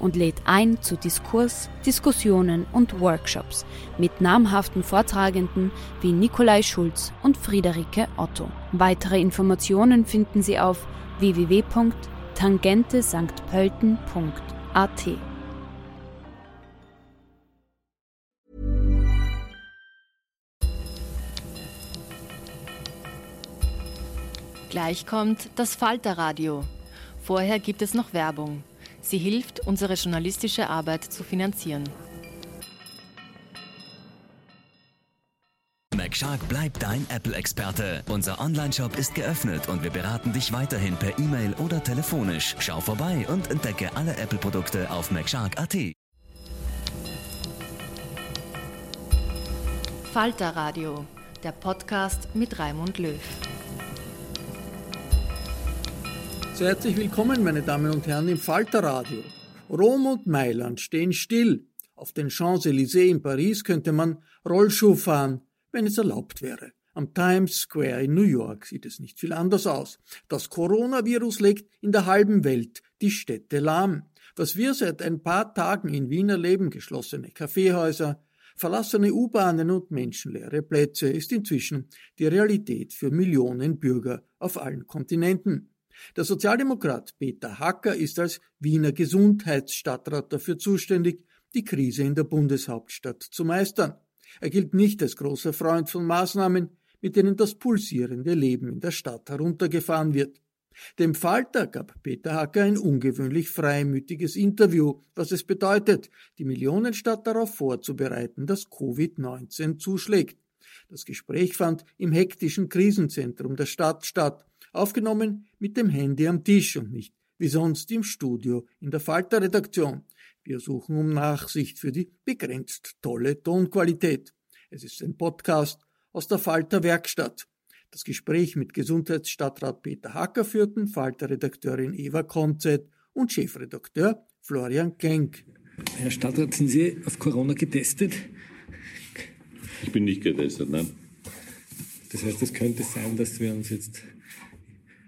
und lädt ein zu Diskurs, Diskussionen und Workshops mit namhaften Vortragenden wie Nikolai Schulz und Friederike Otto. Weitere Informationen finden Sie auf www.tangentesanktpölten.at. Gleich kommt das Falterradio. Vorher gibt es noch Werbung. Sie hilft, unsere journalistische Arbeit zu finanzieren. McShark bleibt dein Apple-Experte. Unser Online-Shop ist geöffnet und wir beraten dich weiterhin per E-Mail oder telefonisch. Schau vorbei und entdecke alle Apple-Produkte auf McShark.at. Falter Radio, der Podcast mit Raimund Löw. Sehr herzlich willkommen, meine Damen und Herren, im Falterradio. Rom und Mailand stehen still. Auf den Champs-Élysées in Paris könnte man Rollschuh fahren, wenn es erlaubt wäre. Am Times Square in New York sieht es nicht viel anders aus. Das Coronavirus legt in der halben Welt die Städte lahm. Was wir seit ein paar Tagen in Wien erleben, geschlossene Kaffeehäuser, verlassene U-Bahnen und menschenleere Plätze, ist inzwischen die Realität für Millionen Bürger auf allen Kontinenten. Der Sozialdemokrat Peter Hacker ist als Wiener Gesundheitsstadtrat dafür zuständig, die Krise in der Bundeshauptstadt zu meistern. Er gilt nicht als großer Freund von Maßnahmen, mit denen das pulsierende Leben in der Stadt heruntergefahren wird. Dem Falter gab Peter Hacker ein ungewöhnlich freimütiges Interview, was es bedeutet, die Millionenstadt darauf vorzubereiten, dass Covid-19 zuschlägt. Das Gespräch fand im hektischen Krisenzentrum der Stadt statt, aufgenommen mit dem Handy am Tisch und nicht wie sonst im Studio in der Falter-Redaktion. Wir suchen um Nachsicht für die begrenzt tolle Tonqualität. Es ist ein Podcast aus der Falter Werkstatt. Das Gespräch mit Gesundheitsstadtrat Peter Hacker führten Falter-Redakteurin Eva Konzett und Chefredakteur Florian Klenk. Herr Stadtrat, sind Sie auf Corona getestet? Ich bin nicht getestet, nein. Das heißt, es könnte sein, dass wir uns jetzt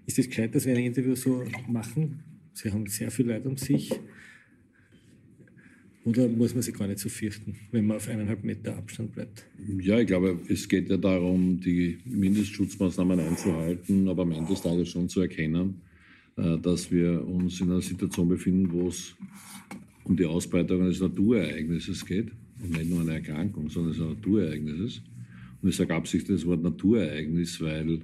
ist es gescheit, dass wir ein Interview so machen? Sie haben sehr viel Leid um sich. Oder muss man sich gar nicht so fürchten, wenn man auf eineinhalb Meter Abstand bleibt? Ja, ich glaube, es geht ja darum, die Mindestschutzmaßnahmen einzuhalten, aber am Ende des Tages schon zu erkennen, äh, dass wir uns in einer Situation befinden, wo es um die Ausbreitung eines Naturereignisses geht. Und nicht nur eine Erkrankung, sondern eines Naturereignisses. Und ich sage absichtlich das Wort Naturereignis, weil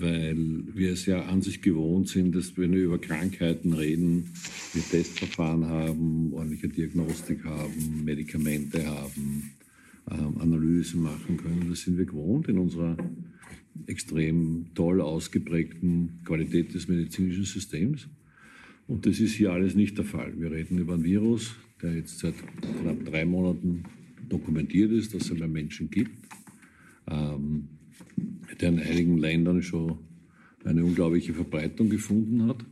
weil wir es ja an sich gewohnt sind, dass wenn wir über Krankheiten reden, wir Testverfahren haben, ordentliche Diagnostik haben, Medikamente haben, ähm, Analysen machen können. Das sind wir gewohnt in unserer extrem toll ausgeprägten Qualität des medizinischen Systems. Und das ist hier alles nicht der Fall. Wir reden über ein Virus, der jetzt seit knapp drei Monaten dokumentiert ist, dass es bei Menschen gibt. Ähm, der in einigen Ländern schon eine unglaubliche Verbreitung gefunden hat.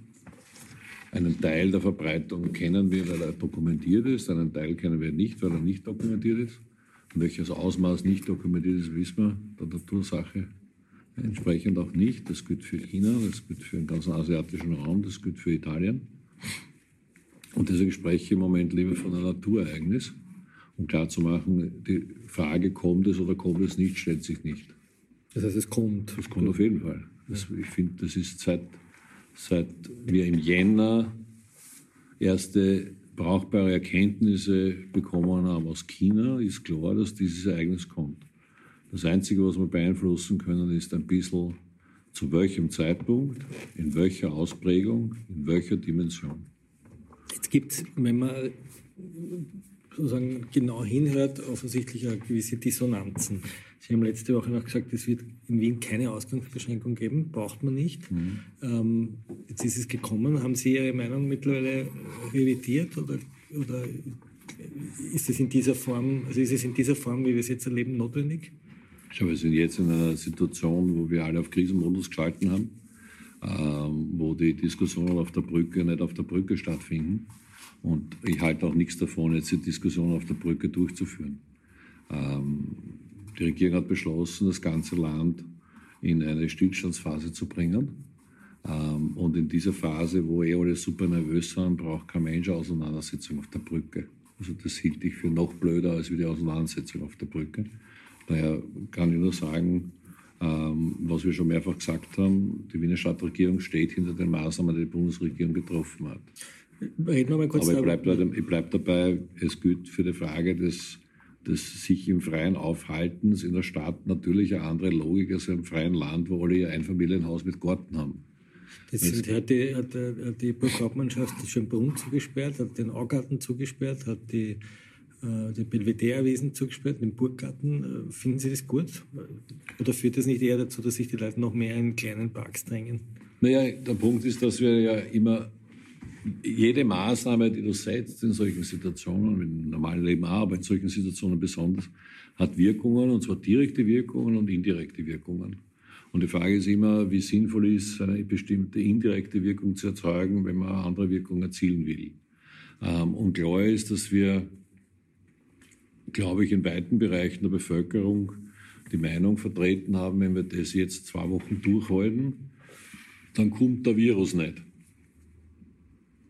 Einen Teil der Verbreitung kennen wir, weil er dokumentiert ist, einen Teil kennen wir nicht, weil er nicht dokumentiert ist. Und welches Ausmaß nicht dokumentiert ist, wissen wir der Natursache entsprechend auch nicht. Das gilt für China, das gilt für den ganzen asiatischen Raum, das gilt für Italien. Und deswegen spreche ich im Moment lieber von einem Naturereignis, um klarzumachen, die Frage, kommt es oder kommt es nicht, stellt sich nicht. Das heißt, es kommt. Es kommt auf jeden Fall. Das, ich finde, das ist seit seit wir im Jänner erste brauchbare Erkenntnisse bekommen haben aus China, ist klar, dass dieses Ereignis kommt. Das Einzige, was wir beeinflussen können, ist ein bisschen zu welchem Zeitpunkt, in welcher Ausprägung, in welcher Dimension. Jetzt gibt es, wenn man sozusagen genau hinhört, offensichtlich auch gewisse Dissonanzen. Sie haben letzte Woche noch gesagt, es wird in Wien keine Ausgangsbeschränkung geben, braucht man nicht. Mhm. Ähm, jetzt ist es gekommen. Haben Sie Ihre Meinung mittlerweile revidiert oder, oder ist es in dieser Form, also ist es in dieser Form, wie wir es jetzt erleben, notwendig? Schau, wir sind jetzt in einer Situation, wo wir alle auf Krisenmodus geschalten haben, ähm, wo die Diskussionen auf der Brücke nicht auf der Brücke stattfinden. Und ich halte auch nichts davon, jetzt die Diskussion auf der Brücke durchzuführen. Ähm, die Regierung hat beschlossen, das ganze Land in eine Stillstandsphase zu bringen. Ähm, und in dieser Phase, wo eh alle super nervös sind, braucht kein Mensch Auseinandersetzung auf der Brücke. Also das hielt ich für noch blöder als wie die Auseinandersetzung auf der Brücke. Daher kann ich nur sagen, ähm, was wir schon mehrfach gesagt haben, die Wiener Stadtregierung steht hinter den Maßnahmen, die die Bundesregierung getroffen hat. Reden wir mal kurz Aber ich bleibe bleib dabei, es gilt für die Frage des, des sich im freien Aufhaltens in der Stadt natürlich eine andere Logik als im freien Land, wo alle ihr Einfamilienhaus mit Garten haben. Das sind, hat die, hat die Burghauptmannschaft Schönbrunn zugesperrt, hat den Augarten zugesperrt, hat die, äh, die Belvedere-Wiesen zugesperrt, den Burggarten. Äh, finden Sie das gut? Oder führt das nicht eher dazu, dass sich die Leute noch mehr in kleinen Parks drängen? Naja, der Punkt ist, dass wir ja immer jede Maßnahme, die du setzt in solchen Situationen, im normalen Leben auch, aber in solchen Situationen besonders, hat Wirkungen, und zwar direkte Wirkungen und indirekte Wirkungen. Und die Frage ist immer, wie sinnvoll ist, eine bestimmte indirekte Wirkung zu erzeugen, wenn man eine andere Wirkung erzielen will. Ähm, und klar ist, dass wir, glaube ich, in weiten Bereichen der Bevölkerung die Meinung vertreten haben, wenn wir das jetzt zwei Wochen durchhalten, dann kommt der Virus nicht.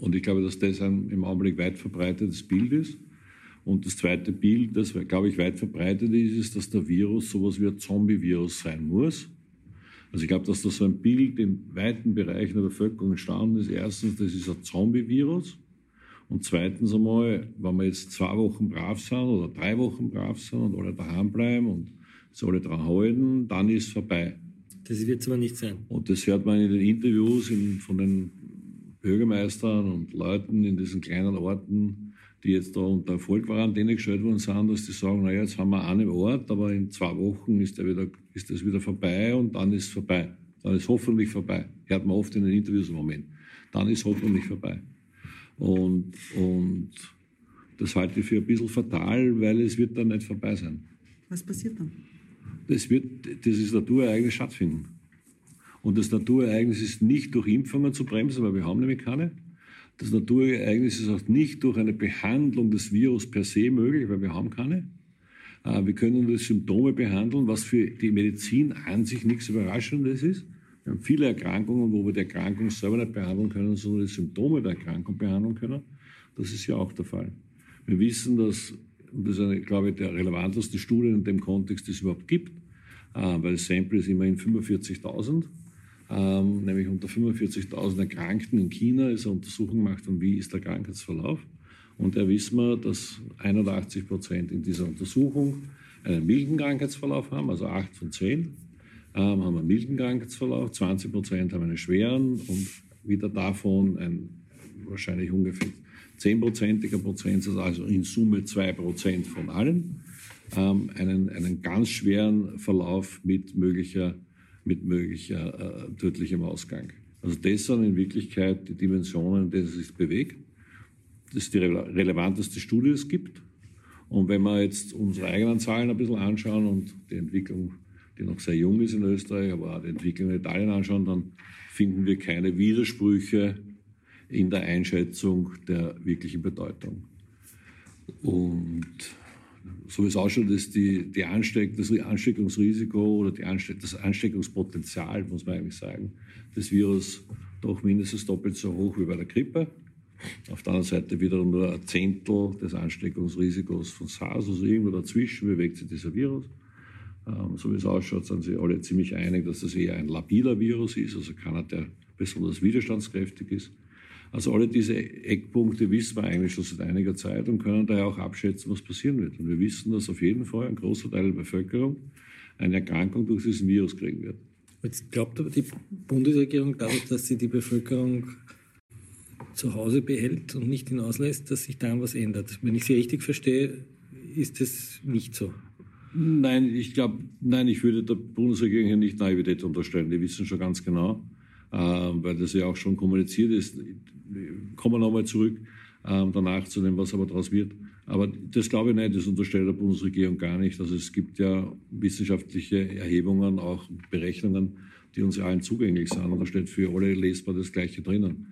Und ich glaube, dass das ein im Augenblick weit verbreitetes Bild ist. Und das zweite Bild, das, glaube ich, weit verbreitet ist, ist, dass der Virus sowas wie ein Zombie-Virus sein muss. Also ich glaube, dass da so ein Bild in weiten Bereichen der Bevölkerung entstanden ist. Erstens, das ist ein Zombie-Virus. Und zweitens einmal, wenn wir jetzt zwei Wochen brav sind oder drei Wochen brav sind und alle daheim bleiben und es alle dran halten, dann ist es vorbei. Das wird es aber nicht sein. Und das hört man in den Interviews in, von den Bürgermeistern und Leuten in diesen kleinen Orten, die jetzt da unter Vollquarantäne gestellt worden sind, dass die sagen, naja, jetzt haben wir einen Ort, aber in zwei Wochen ist, der wieder, ist das wieder vorbei und dann ist es vorbei. Dann ist hoffentlich vorbei. Hört man oft in den Interviews im Moment. Dann ist hoffentlich vorbei. Und, und das halte ich für ein bisschen fatal, weil es wird dann nicht vorbei sein. Was passiert dann? Das wird dieses Naturereignis stattfinden. Und das Naturereignis ist nicht durch Impfungen zu bremsen, weil wir haben nämlich keine. Das Naturereignis ist auch nicht durch eine Behandlung des Virus per se möglich, weil wir haben keine. Äh, wir können nur Symptome behandeln, was für die Medizin an sich nichts Überraschendes ist. Wir haben viele Erkrankungen, wo wir die Erkrankung selber nicht behandeln können, sondern die Symptome der Erkrankung behandeln können. Das ist ja auch der Fall. Wir wissen, dass, und das ist, eine, glaube ich, der relevanteste Studie in dem Kontext, die es überhaupt gibt, äh, weil das Sample ist immerhin 45.000 ähm, nämlich unter 45.000 Erkrankten in China ist eine Untersuchung gemacht und wie ist der Krankheitsverlauf. Und da wissen wir, dass 81 Prozent in dieser Untersuchung einen milden Krankheitsverlauf haben, also 8 von 10 ähm, haben einen milden Krankheitsverlauf, 20 Prozent haben einen schweren und wieder davon ein wahrscheinlich ungefähr 10-prozentiger Prozentsatz, also in Summe 2 Prozent von allen, ähm, einen, einen ganz schweren Verlauf mit möglicher mit möglicher äh, tödlichem Ausgang. Also das sind in Wirklichkeit die Dimensionen, in denen es sich bewegt. Das ist die relevanteste Studie, die es gibt. Und wenn wir jetzt unsere eigenen Zahlen ein bisschen anschauen und die Entwicklung, die noch sehr jung ist in Österreich, aber auch die Entwicklung in Italien anschauen, dann finden wir keine Widersprüche in der Einschätzung der wirklichen Bedeutung. Und so wie es ausschaut, ist die, die Ansteck, das Ansteckungsrisiko oder die Ansteck, das Ansteckungspotenzial, muss man eigentlich sagen, des Virus doch mindestens doppelt so hoch wie bei der Grippe. Auf der anderen Seite wiederum nur ein Zehntel des Ansteckungsrisikos von SARS, also irgendwo dazwischen bewegt sich dieser Virus. Ähm, so wie es ausschaut, sind sich alle ziemlich einig, dass das eher ein labiler Virus ist, also keiner, der besonders widerstandskräftig ist. Also alle diese Eckpunkte wissen wir eigentlich schon seit einiger Zeit und können daher auch abschätzen, was passieren wird. Und wir wissen, dass auf jeden Fall ein großer Teil der Bevölkerung eine Erkrankung durch diesen Virus kriegen wird. Jetzt glaubt aber die Bundesregierung dadurch, dass sie die Bevölkerung zu Hause behält und nicht hinauslässt, dass sich daran was ändert. Wenn ich Sie richtig verstehe, ist das nicht so. Nein, ich glaube, nein, ich würde der Bundesregierung hier nicht Naivität unterstellen. Die wissen schon ganz genau, äh, weil das ja auch schon kommuniziert ist. Kommen wir nochmal zurück äh, danach zu dem, was aber daraus wird. Aber das glaube ich nicht, das unterstellt der Bundesregierung gar nicht. Also es gibt ja wissenschaftliche Erhebungen, auch Berechnungen, die uns allen zugänglich sind. Und da steht für alle lesbar das Gleiche drinnen.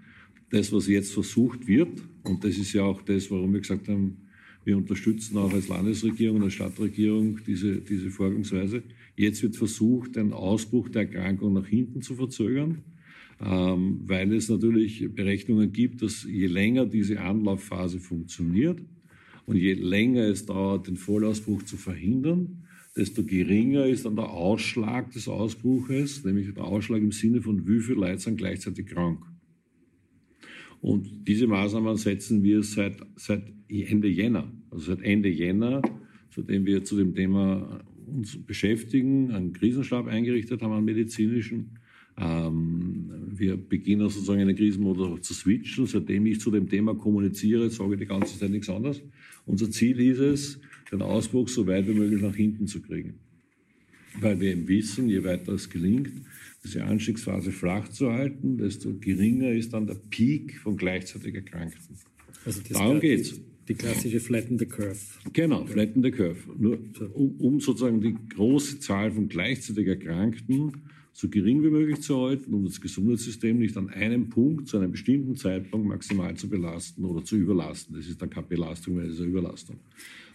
Das, was jetzt versucht wird, und das ist ja auch das, warum wir gesagt haben, wir unterstützen auch als Landesregierung und als Stadtregierung diese, diese Vorgangsweise. Jetzt wird versucht, den Ausbruch der Erkrankung nach hinten zu verzögern, ähm, weil es natürlich Berechnungen gibt, dass je länger diese Anlaufphase funktioniert und je länger es dauert, den Vollausbruch zu verhindern, desto geringer ist dann der Ausschlag des Ausbruches, nämlich der Ausschlag im Sinne von wie viele Leute sind gleichzeitig krank. Und diese Maßnahmen setzen wir seit, seit Ende Jänner, also seit Ende Jänner, seitdem wir zu dem Thema uns beschäftigen, einen Krisenstab eingerichtet haben, einen medizinischen. Ähm, wir beginnen sozusagen einen Krisenmodus zu switchen. Seitdem ich zu dem Thema kommuniziere, sage ich die ganze Zeit nichts anderes. Unser Ziel ist es, den Ausbruch so weit wie möglich nach hinten zu kriegen. Weil wir eben wissen, je weiter es gelingt, diese Anstiegsphase flach zu halten, desto geringer ist dann der Peak von gleichzeitig Erkrankten. Also Darum geht es. Die klassische Flatten the Curve. Genau, Flatten the Curve. Nur um, um sozusagen die große Zahl von gleichzeitig Erkrankten so gering wie möglich zu halten, um das Gesundheitssystem nicht an einem Punkt zu einem bestimmten Zeitpunkt maximal zu belasten oder zu überlasten. Das ist dann keine Belastung, weil es ist eine Überlastung.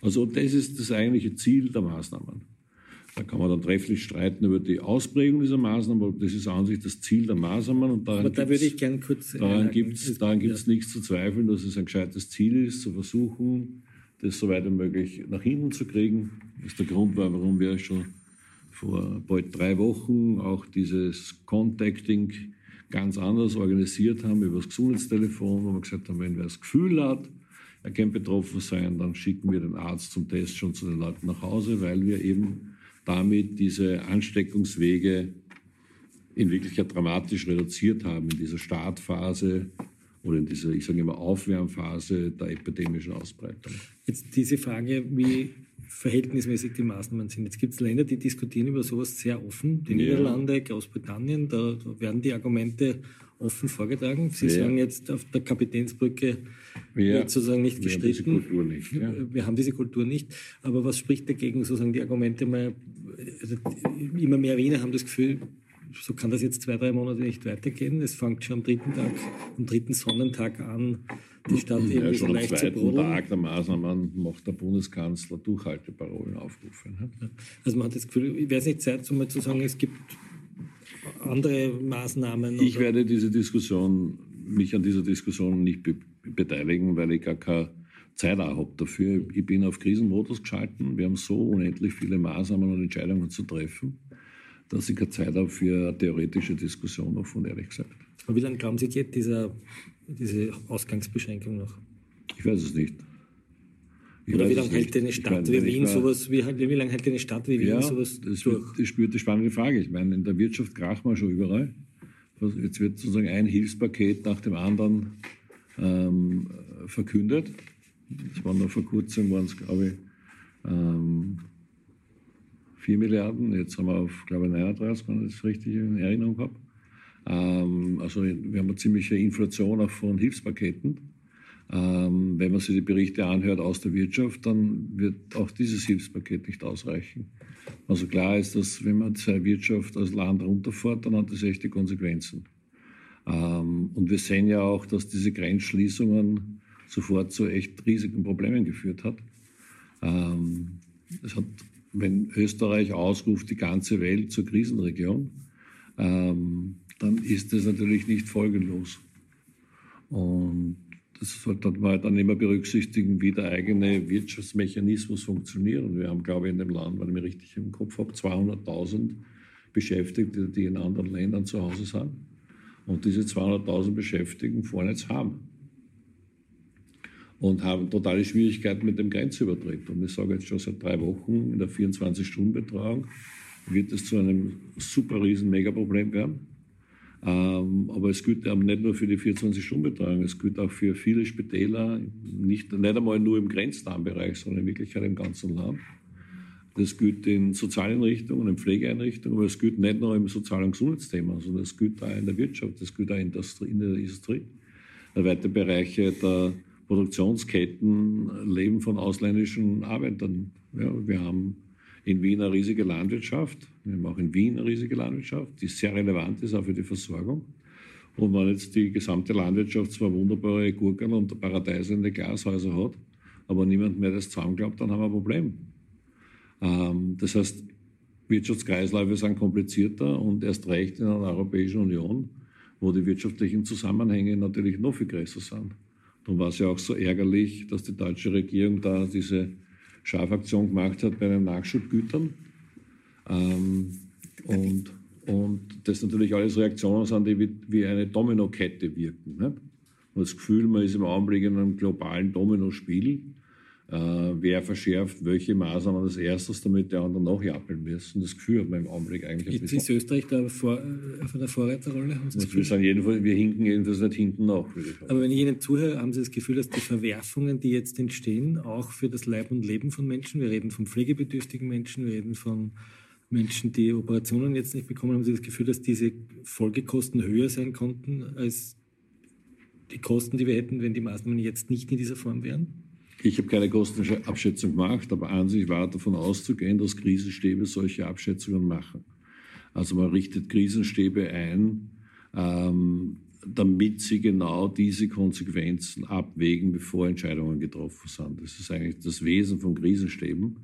Also das ist das eigentliche Ziel der Maßnahmen. Da kann man dann trefflich streiten über die Ausprägung dieser Maßnahmen, aber das ist an sich das Ziel der Maßnahmen. Und daran aber da würde ich gerne kurz. Daran gibt es ja. nichts zu zweifeln, dass es ein gescheites Ziel ist, zu versuchen, das so weit wie möglich nach hinten zu kriegen. Das ist der Grund, warum wir schon vor bald drei Wochen auch dieses Contacting ganz anders organisiert haben über das Gesundheitstelefon, wo wir gesagt haben, wenn wer das Gefühl hat, er kann betroffen sein, dann schicken wir den Arzt zum Test schon zu den Leuten nach Hause, weil wir eben damit diese Ansteckungswege in Wirklichkeit dramatisch reduziert haben in dieser Startphase oder in dieser, ich sage immer, Aufwärmphase der epidemischen Ausbreitung. Jetzt diese Frage, wie verhältnismäßig die Maßnahmen sind. Jetzt gibt es Länder, die diskutieren über sowas sehr offen. Die ja. Niederlande, Großbritannien, da, da, werden die Argumente offen vorgetragen. Sie ja. sagen jetzt auf der Kapitänsbrücke ja. wird sozusagen nicht wir gestritten. Haben diese Kultur nicht, ja. Wir haben diese Kultur nicht. Aber was spricht dagegen, sozusagen die Argumente mal, also immer mehr Wiener haben das Gefühl, so kann das jetzt zwei, drei Monate nicht weitergehen. Es fängt schon am dritten Tag, am dritten Sonnentag an, die Stadt ja, schon am zweiten Tag der Maßnahmen macht der Bundeskanzler Durchhalteparolen aufrufen. Ne? Also man hat das Gefühl, wäre es nicht Zeit, um mal zu sagen, es gibt andere Maßnahmen? Ich werde diese Diskussion, mich an dieser Diskussion nicht be beteiligen, weil ich gar keine Zeit auch habe dafür. Ich bin auf Krisenmodus geschalten. Wir haben so unendlich viele Maßnahmen und Entscheidungen zu treffen, dass ich keine Zeit habe für eine theoretische Diskussion davon, ehrlich gesagt. Aber wie lange glauben Sie, geht dieser, diese Ausgangsbeschränkung noch? Ich weiß es nicht. Ich Oder wie lange hält eine Stadt wie Wien sowas, wie, wie lange hält eine Stadt wie Wien ja, sowas das durch? Das wird die spannende Frage. Ich meine, in der Wirtschaft krachen wir schon überall. Jetzt wird sozusagen ein Hilfspaket nach dem anderen ähm, verkündet. Das waren noch vor kurzem, waren es, glaube ich, ähm, 4 Milliarden. Jetzt haben wir auf, glaube ich, 39, wenn ich das richtig in Erinnerung habe. Ähm, also wir haben eine ziemliche Inflation auch von Hilfspaketen. Ähm, wenn man sich die Berichte anhört aus der Wirtschaft, dann wird auch dieses Hilfspaket nicht ausreichen. Also klar ist, dass wenn man seine Wirtschaft als Land runterfährt, dann hat das echte Konsequenzen. Ähm, und wir sehen ja auch, dass diese Grenzschließungen sofort zu echt riesigen Problemen geführt hat. Es hat, wenn Österreich ausruft, die ganze Welt zur Krisenregion, ähm, dann ist das natürlich nicht folgenlos. Und das sollte man dann immer berücksichtigen, wie der eigene Wirtschaftsmechanismus funktioniert. Und wir haben, glaube ich, in dem Land, wenn ich mich richtig im Kopf habe, 200.000 Beschäftigte, die in anderen Ländern zu Hause sind. Und diese 200.000 Beschäftigten fahren jetzt haben und haben totale Schwierigkeiten mit dem Grenzübertritt. Und ich sage jetzt schon seit drei Wochen in der 24-Stunden-Betreuung wird es zu einem super riesen Megaproblem werden. Ähm, aber es gilt nicht nur für die 24-Stunden-Betreuung, es gilt auch für viele Spitäler, nicht, nicht einmal nur im Grenznahenbereich, sondern in Wirklichkeit im ganzen Land. Das gilt in Sozialeinrichtungen, in Pflegeeinrichtungen, aber es gilt nicht nur im Sozial- und Gesundheitsthema, sondern es gilt auch in der Wirtschaft, es gilt auch in der Industrie. Weite Bereiche der Produktionsketten leben von ausländischen Arbeitern. Ja, wir haben in Wien eine riesige Landwirtschaft. Wir haben auch in Wien eine riesige Landwirtschaft, die sehr relevant ist auch für die Versorgung. Und wenn jetzt die gesamte Landwirtschaft zwar wunderbare Gurken und Paradeise in die Glashäuser hat, aber niemand mehr das zusammenklappt, dann haben wir ein Problem. Ähm, das heißt, Wirtschaftskreisläufe sind komplizierter und erst recht in einer Europäischen Union, wo die wirtschaftlichen Zusammenhänge natürlich noch viel größer sind. Darum war es ja auch so ärgerlich, dass die deutsche Regierung da diese Schafaktion gemacht hat bei den Nachschubgütern. Ähm, und, und das natürlich alles Reaktionen sind, die wie, wie eine Dominokette wirken. Nicht? Man hat das Gefühl, man ist im Augenblick in einem globalen Dominospiel äh, wer verschärft welche Maßnahmen als erstes, damit die anderen nachjappeln müssen. Das Gefühl hat man im Augenblick eigentlich. Jetzt ist Österreich da vor, auf einer Vorreiterrolle? wir, sind jedenfalls, wir hinken jedenfalls nicht hinten nach. Aber wenn ich Ihnen zuhöre, haben Sie das Gefühl, dass die Verwerfungen, die jetzt entstehen, auch für das Leib und Leben von Menschen, wir reden von pflegebedürftigen Menschen, wir reden von Menschen, die Operationen jetzt nicht bekommen, haben Sie das Gefühl, dass diese Folgekosten höher sein konnten als die Kosten, die wir hätten, wenn die Maßnahmen jetzt nicht in dieser Form wären? Ich habe keine Kostenabschätzung gemacht, aber an sich war davon auszugehen, dass Krisenstäbe solche Abschätzungen machen. Also man richtet Krisenstäbe ein, ähm, damit sie genau diese Konsequenzen abwägen, bevor Entscheidungen getroffen sind. Das ist eigentlich das Wesen von Krisenstäben,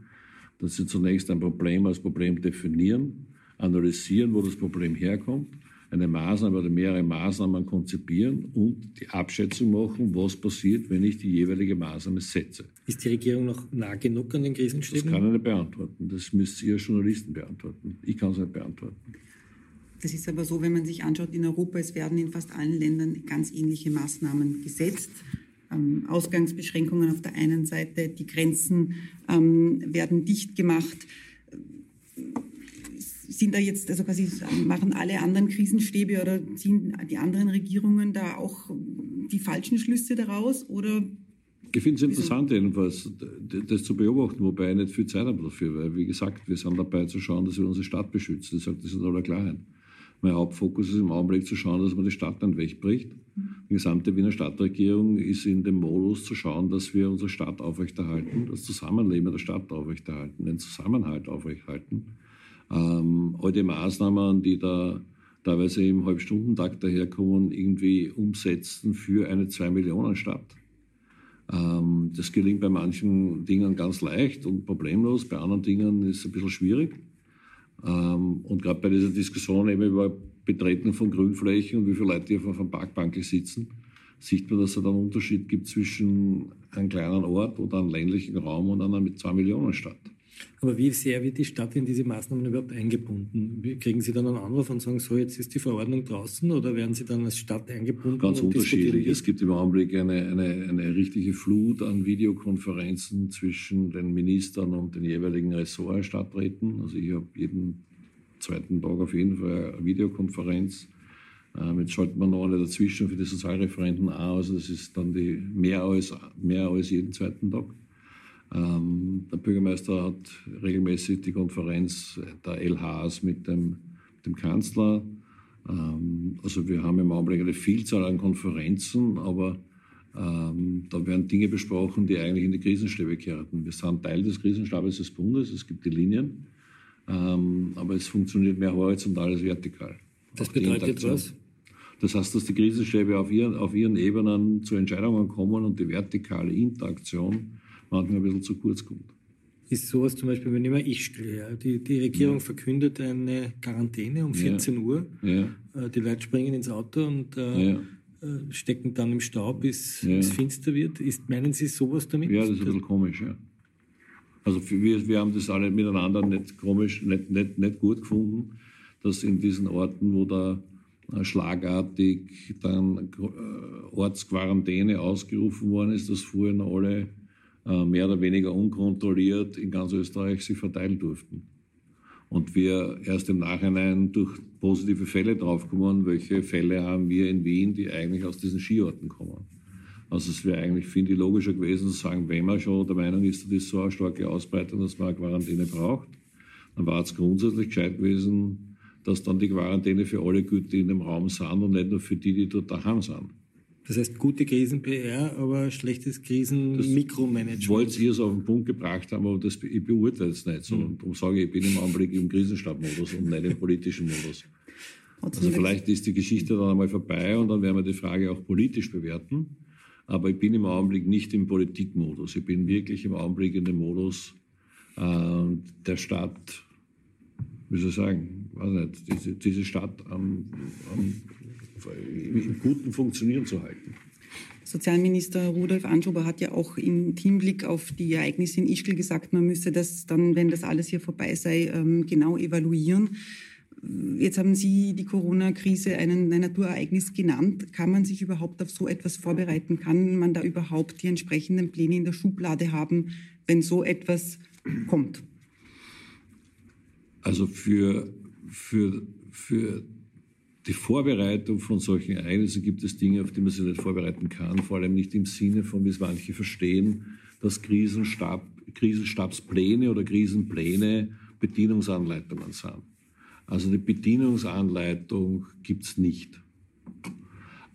dass sie zunächst ein Problem als Problem definieren, analysieren, wo das Problem herkommt eine Maßnahme oder mehrere Maßnahmen konzipieren und die Abschätzung machen, was passiert, wenn ich die jeweilige Maßnahme setze. Ist die Regierung noch nah genug an den Krisenstäben? Das kann ich nicht beantworten. Das müsst ihr Journalisten beantworten. Ich kann es nicht beantworten. Das ist aber so, wenn man sich anschaut, in Europa, es werden in fast allen Ländern ganz ähnliche Maßnahmen gesetzt. Ähm, Ausgangsbeschränkungen auf der einen Seite, die Grenzen ähm, werden dicht gemacht sind da jetzt, also quasi machen alle anderen Krisenstäbe oder ziehen die anderen Regierungen da auch die falschen Schlüsse daraus oder ich finde es interessant, jedenfalls, das zu beobachten, wobei ich nicht viel Zeit habe dafür, weil, wie gesagt, wir sind dabei zu schauen, dass wir unsere Stadt beschützen. Ich sage das in aller Klarheit. Mein Hauptfokus ist im Augenblick zu schauen, dass man die Stadt nicht wegbricht. Die gesamte Wiener Stadtregierung ist in dem Modus zu schauen, dass wir unsere Stadt aufrechterhalten, das Zusammenleben der Stadt aufrechterhalten, den Zusammenhalt aufrechterhalten ähm, all die Maßnahmen, die da teilweise im Halbstundentakt daherkommen, irgendwie umsetzen für eine Zwei-Millionen-Stadt. Ähm, das gelingt bei manchen Dingen ganz leicht und problemlos, bei anderen Dingen ist es ein bisschen schwierig. Ähm, und gerade bei dieser Diskussion eben über Betreten von Grünflächen und wie viele Leute hier auf einer Parkbank sitzen, sieht man, dass es einen Unterschied gibt zwischen einem kleinen Ort oder einem ländlichen Raum und einer mit zwei Millionen Stadt. Aber wie sehr wird die Stadt in diese Maßnahmen überhaupt eingebunden? Kriegen Sie dann einen Anruf und sagen, so, jetzt ist die Verordnung draußen oder werden Sie dann als Stadt eingebunden? Ganz unterschiedlich. Es gibt im Augenblick eine, eine, eine richtige Flut an Videokonferenzen zwischen den Ministern und den jeweiligen Ressortstadträten. Also ich habe jeden zweiten Tag auf jeden Fall eine Videokonferenz. Ähm, jetzt schalten wir noch eine dazwischen für die Sozialreferenten an. Also das ist dann die mehr als, mehr als jeden zweiten Tag. Ähm, der Bürgermeister hat regelmäßig die Konferenz der LHs mit dem, dem Kanzler. Ähm, also wir haben im Augenblick eine Vielzahl an Konferenzen, aber ähm, da werden Dinge besprochen, die eigentlich in die Krisenstäbe kehrten. Wir sind Teil des Krisenstabes des Bundes, es gibt die Linien, ähm, aber es funktioniert mehr horizontal als vertikal. Das bedeutet was? Das heißt, dass die Krisenstäbe auf ihren, auf ihren Ebenen zu Entscheidungen kommen und die vertikale Interaktion manchmal ein bisschen zu kurz kommt. Ist sowas zum Beispiel, wenn ich mal Ischgl, ja, die, die Regierung ja. verkündet eine Quarantäne um 14 ja. Uhr, ja. Äh, die Leute springen ins Auto und äh, äh, stecken dann im Staub, bis es finster wird. Ist, meinen Sie sowas damit? Ja, das ist ein bisschen komisch, ja. Also wir, wir haben das alle miteinander nicht komisch, nicht, nicht, nicht gut gefunden, dass in diesen Orten, wo da äh, schlagartig dann Ortsquarantäne ausgerufen worden ist, dass vorher noch alle mehr oder weniger unkontrolliert in ganz Österreich sich verteilen durften. Und wir erst im Nachhinein durch positive Fälle draufkommen, welche Fälle haben wir in Wien, die eigentlich aus diesen Skiorten kommen. Also es wäre eigentlich, finde ich, logischer gewesen zu sagen, wenn man schon der Meinung ist, das ist so eine starke Ausbreitung, dass man eine Quarantäne braucht, dann war es grundsätzlich gescheit gewesen, dass dann die Quarantäne für alle die in dem Raum sind und nicht nur für die, die dort daheim sind. Das heißt, gute Krisen-PR, aber schlechtes Krisen-Mikromanagement. Wollt ihr es auf den Punkt gebracht haben, aber das, ich beurteile es nicht so. Mhm. Und darum sage ich, ich bin im Augenblick im Krisenstabmodus und nicht im politischen Modus. Also vielleicht ist die Geschichte dann einmal vorbei und dann werden wir die Frage auch politisch bewerten. Aber ich bin im Augenblick nicht im Politikmodus. Ich bin wirklich im Augenblick in dem Modus, äh, der Staat wie soll ich sagen, weiß nicht, diese, diese Stadt am, am, im guten Funktionieren zu halten. Sozialminister Rudolf Anschober hat ja auch im Teamblick auf die Ereignisse in Ischgl gesagt, man müsse das dann, wenn das alles hier vorbei sei, ähm, genau evaluieren. Jetzt haben Sie die Corona-Krise ein Naturereignis genannt. Kann man sich überhaupt auf so etwas vorbereiten? Kann man da überhaupt die entsprechenden Pläne in der Schublade haben, wenn so etwas kommt? Also für, für, für die Vorbereitung von solchen Ereignissen gibt es Dinge, auf die man sich nicht vorbereiten kann, vor allem nicht im Sinne von, wie es manche verstehen, dass Krisenstab, Krisenstabspläne oder Krisenpläne Bedienungsanleitungen sind. Also eine Bedienungsanleitung gibt es nicht.